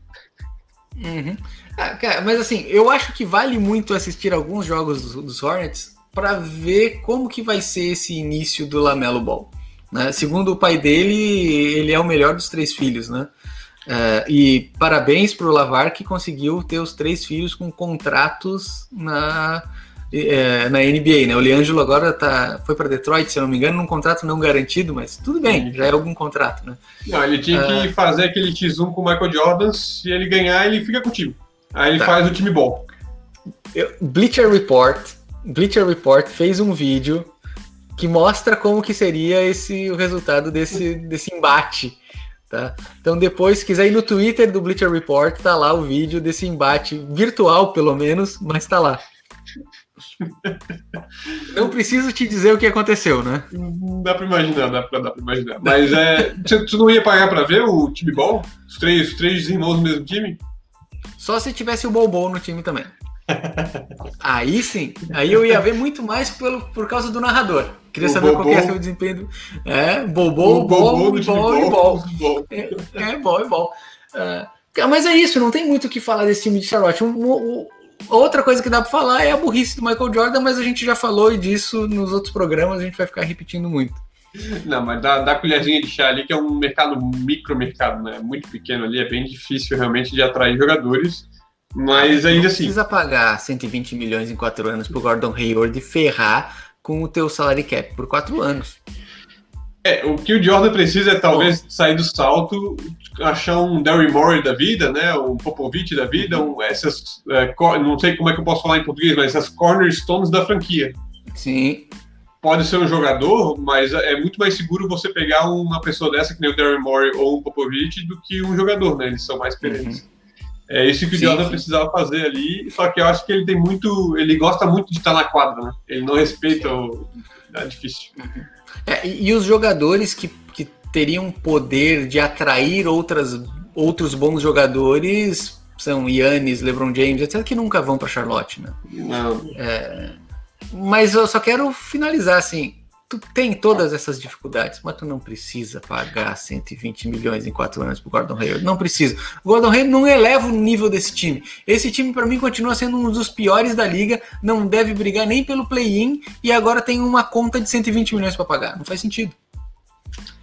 Uhum. Ah, cara, mas assim, eu acho que vale muito assistir alguns jogos dos, dos Hornets para ver como que vai ser esse início do Lamelo Ball. Né? Segundo o pai dele, ele é o melhor dos três filhos, né? Uh, e parabéns para o Lavar que conseguiu ter os três filhos com contratos na, é, na NBA, né? O Leandro agora tá, foi para Detroit, se eu não me engano, num contrato não garantido, mas tudo bem, já é algum contrato, né? Não, ele tinha que uh, fazer aquele X1 com o Michael Jordan, se ele ganhar, ele fica com o time. Aí ele tá. faz o time bom. Eu, Bleacher Report, Bleacher Report fez um vídeo que mostra como que seria esse o resultado desse, desse embate. Tá? Então depois, se quiser ir no Twitter do Bleacher Report, tá lá o vídeo desse embate virtual, pelo menos, mas tá lá. Não preciso te dizer o que aconteceu, né? Dá pra imaginar, dá pra, dá pra imaginar. Mas é, tu não ia pagar pra ver o time bom? Os três, os três irmãos do mesmo time? Só se tivesse o Bobo no time também. Aí sim, aí eu ia ver muito mais pelo, por causa do narrador. Queria o saber qual é o desempenho do. É, Bobo, Bobo, Bobo, bol e bol. É, é bol e bol. Uh, mas é isso, não tem muito o que falar desse time de Charlotte. O, o, Outra coisa que dá para falar é a burrice do Michael Jordan, mas a gente já falou disso nos outros programas, a gente vai ficar repetindo muito. Não, mas dá, dá colherzinha de chá ali, que é um mercado, micro mercado, né? Muito pequeno ali, é bem difícil realmente de atrair jogadores. Mas ainda assim. precisa pagar 120 milhões em quatro anos pro Gordon Hayward ferrar com o teu salary cap por quatro anos. É, o que o Jordan precisa é talvez sair do salto, achar um Derry Morey da vida, né? Um Popovich da vida, um, essas. É, não sei como é que eu posso falar em português, mas essas cornerstones da franquia. Sim. Pode ser um jogador, mas é muito mais seguro você pegar uma pessoa dessa, que nem o Derry Morey ou um Popovich, do que um jogador, né? Eles são mais experientes. Uhum. É isso que o Jordan precisava fazer ali, só que eu acho que ele tem muito. Ele gosta muito de estar na quadra, né? Ele não respeita o. É difícil. É, e, os jogadores que, que teriam poder de atrair outras, outros bons jogadores são Yannis, LeBron James, etc., que nunca vão para Charlotte, né? Não. É, mas eu só quero finalizar assim tu tem todas essas dificuldades, mas tu não precisa pagar 120 milhões em quatro anos pro Gordon Hayward. Não precisa. O Gordon Hayward não eleva o nível desse time. Esse time, para mim, continua sendo um dos piores da liga. Não deve brigar nem pelo play-in e agora tem uma conta de 120 milhões para pagar. Não faz sentido.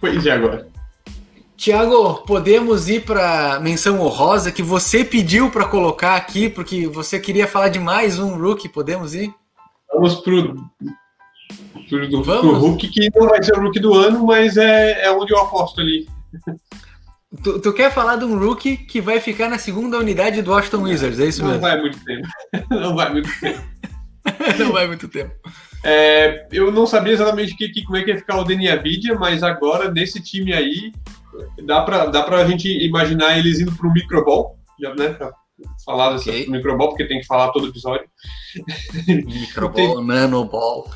Pois é, agora. Tiago, podemos ir para menção honrosa que você pediu para colocar aqui, porque você queria falar de mais um rookie. Podemos ir? Vamos pro, pro, do, pro rookie, que não vai ser o rookie do ano, mas é, é onde eu aposto ali. Tu, tu, quer falar de um rookie que vai ficar na segunda unidade do Washington Wizards, é isso mesmo? Não vai muito tempo. Não vai muito tempo. não vai muito tempo. É, eu não sabia exatamente que, que, como é que ia ficar o Deni Avidia, mas agora nesse time aí dá para dá pra gente imaginar eles indo para o microball, já, né? Pra falar dessa okay. microball, porque tem que falar todo episódio. Microball, nanoball.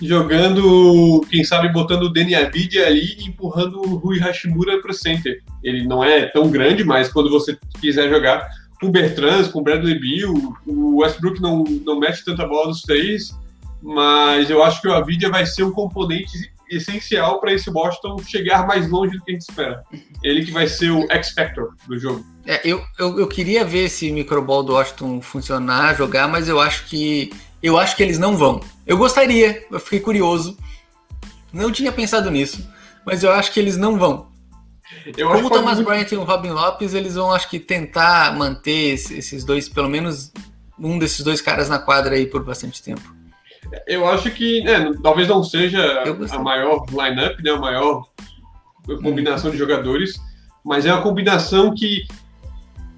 Jogando, quem sabe, botando o Deni Avidia ali e empurrando o Rui Hashimura para o center. Ele não é tão grande, mas quando você quiser jogar com o Bertrand, com o Bradley Bill, o Westbrook não, não mete tanta bola nos três, mas eu acho que o Avidia vai ser um componente essencial para esse Boston chegar mais longe do que a gente espera. Ele que vai ser o X-Factor do jogo. É, eu, eu, eu, queria ver esse microball do Washington funcionar, jogar, mas eu acho que eu acho que eles não vão. Eu gostaria, eu fiquei curioso. Não tinha pensado nisso, mas eu acho que eles não vão. Eu Como o Thomas muito... Bryant e o Robin Lopes, eles vão, acho que, tentar manter esses dois, pelo menos um desses dois caras na quadra aí por bastante tempo. Eu acho que, né, talvez não seja a maior lineup, né, a maior combinação de jogadores, mas é uma combinação que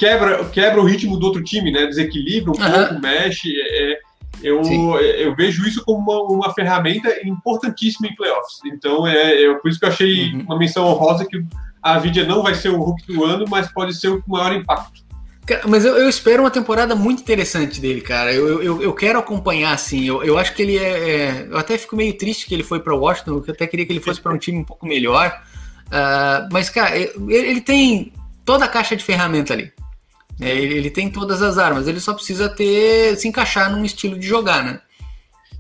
quebra, quebra o ritmo do outro time, né? Desequilibra um uhum. pouco, mexe. É, é eu, eu vejo isso como uma, uma, ferramenta importantíssima em playoffs. Então, é, é, por isso que eu achei uhum. uma menção honrosa que a Vidia não vai ser o Hulk do ano, mas pode ser o com maior impacto. Mas eu, eu, espero uma temporada muito interessante dele, cara. Eu, eu, eu quero acompanhar, assim. Eu, eu acho que ele é, é Eu até fico meio triste que ele foi para Washington, eu até queria que ele fosse para um time um pouco melhor. Uh, mas, cara, ele, ele, tem toda a caixa de ferramenta ali. É, ele, ele, tem todas as armas. Ele só precisa ter se encaixar num estilo de jogar, né?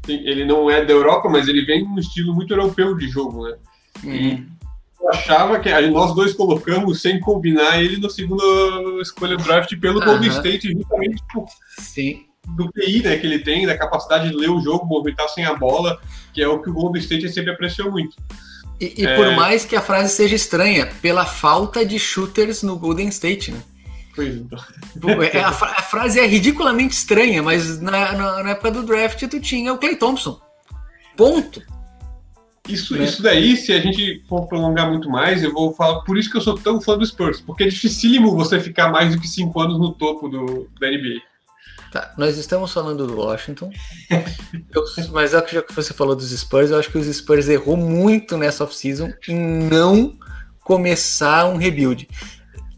Ele não é da Europa, mas ele vem num estilo muito europeu de jogo, né? Uhum eu achava que nós dois colocamos sem combinar ele no segunda escolha do draft pelo Golden State, justamente por, Sim. do PI né, que ele tem, da capacidade de ler o jogo, movimentar sem a bola, que é o que o Golden State sempre apreciou muito. E, e é... por mais que a frase seja estranha, pela falta de shooters no Golden State, né? Pois então. É, a, a, frase é ridiculamente estranha, mas na, na, na época do draft tu tinha o Clay Thompson. Ponto. Isso, né? isso daí, se a gente for prolongar muito mais, eu vou falar. Por isso que eu sou tão fã do Spurs, porque é dificílimo você ficar mais do que cinco anos no topo do, da NBA. Tá, nós estamos falando do Washington, eu, mas já que você falou dos Spurs, eu acho que os Spurs errou muito nessa off-season em não começar um rebuild.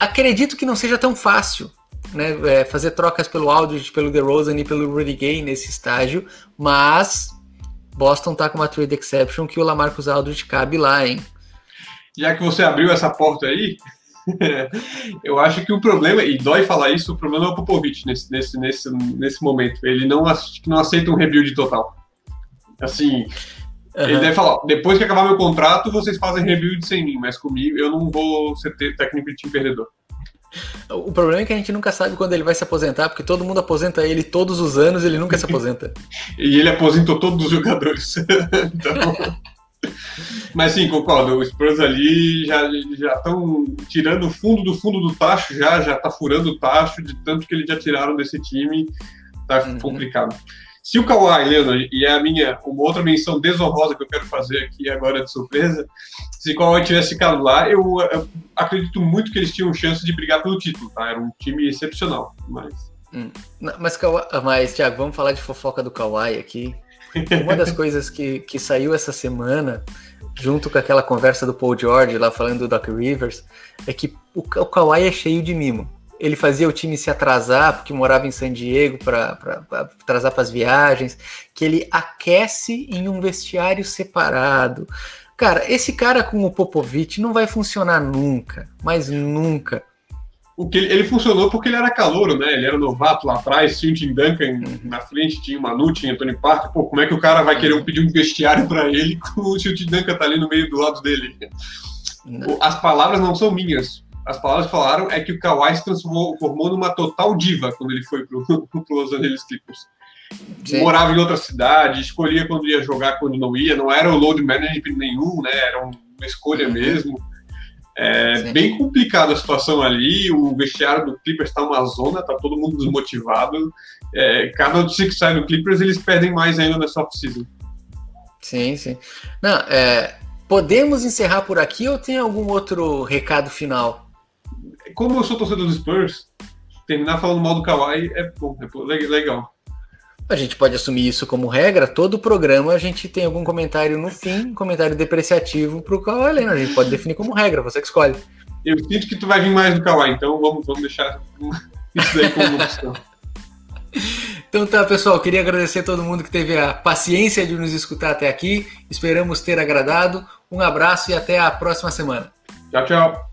Acredito que não seja tão fácil né, é, fazer trocas pelo Aldridge, pelo DeRozan e pelo Rudy Gay nesse estágio, mas Boston tá com uma trade exception que o Lamarcus Aldridge cabe lá, hein? Já que você abriu essa porta aí, eu acho que o problema, e dói falar isso, o problema é o Popovich nesse, nesse, nesse, nesse momento. Ele não, não aceita um rebuild total. Assim, uhum. ele deve falar, depois que acabar meu contrato, vocês fazem rebuild sem mim, mas comigo eu não vou ser técnico de time perdedor. O problema é que a gente nunca sabe quando ele vai se aposentar, porque todo mundo aposenta ele todos os anos e ele nunca se aposenta. e ele aposentou todos os jogadores. então... Mas sim, concordo. Os Spurs ali já estão tirando o fundo do fundo do tacho, já já tá furando o tacho de tanto que eles já tiraram desse time. Tá uhum. complicado. Se o Kawhi Leonard, e é a minha, uma outra menção desonrosa que eu quero fazer aqui agora de surpresa, se o Kawhi tivesse ficado lá, eu, eu, acredito muito que eles tinham chance de brigar pelo título, tá? Era um time excepcional, mas... Hum. Mas, mas, Thiago, vamos falar de fofoca do Kawhi aqui. Uma das coisas que, que saiu essa semana, junto com aquela conversa do Paul George lá falando do Doc Rivers, é que o, o Kawhi é cheio de mimo ele fazia o time se atrasar, porque morava em San Diego para atrasar para as viagens, que ele aquece em um vestiário separado. Cara, esse cara com o Popovich não vai funcionar nunca, mas nunca. O que ele, ele funcionou porque ele era calouro, né? Ele era novato lá atrás, tinha o Tim Duncan uhum. na frente, tinha o Manu, tinha o Tony Parker. Pô, como é que o cara vai querer pedir um vestiário para ele com o Tim Duncan tá ali no meio do lado dele? Não. As palavras não são minhas as palavras que falaram é que o Kawhi se transformou numa total diva quando ele foi pro, pro Los Angeles Clippers. Sim. Morava em outra cidade, escolhia quando ia jogar, quando não ia, não era o load management nenhum, né? Era uma escolha uhum. mesmo. É Sim. bem complicada a situação ali. O vestiário do Clippers está uma zona, tá todo mundo desmotivado. É, cada notícia que sai do Clippers, eles perdem mais ainda nessa off-season. Sim, sim. Não, é, podemos encerrar por aqui ou tem algum outro recado final? Como eu sou torcedor dos Spurs, terminar falando mal do Kawhi é bom, é legal. A gente pode assumir isso como regra. Todo programa a gente tem algum comentário no fim, comentário depreciativo pro Kawhi Leonard. A gente pode definir como regra, você que escolhe. Eu sinto que tu vai vir mais do Kawhi, então vamos, vamos deixar isso daí como opção. Então tá, pessoal, queria agradecer a todo mundo que teve a paciência de nos escutar até aqui. Esperamos ter agradado. Um abraço e até a próxima semana. Tchau, tchau.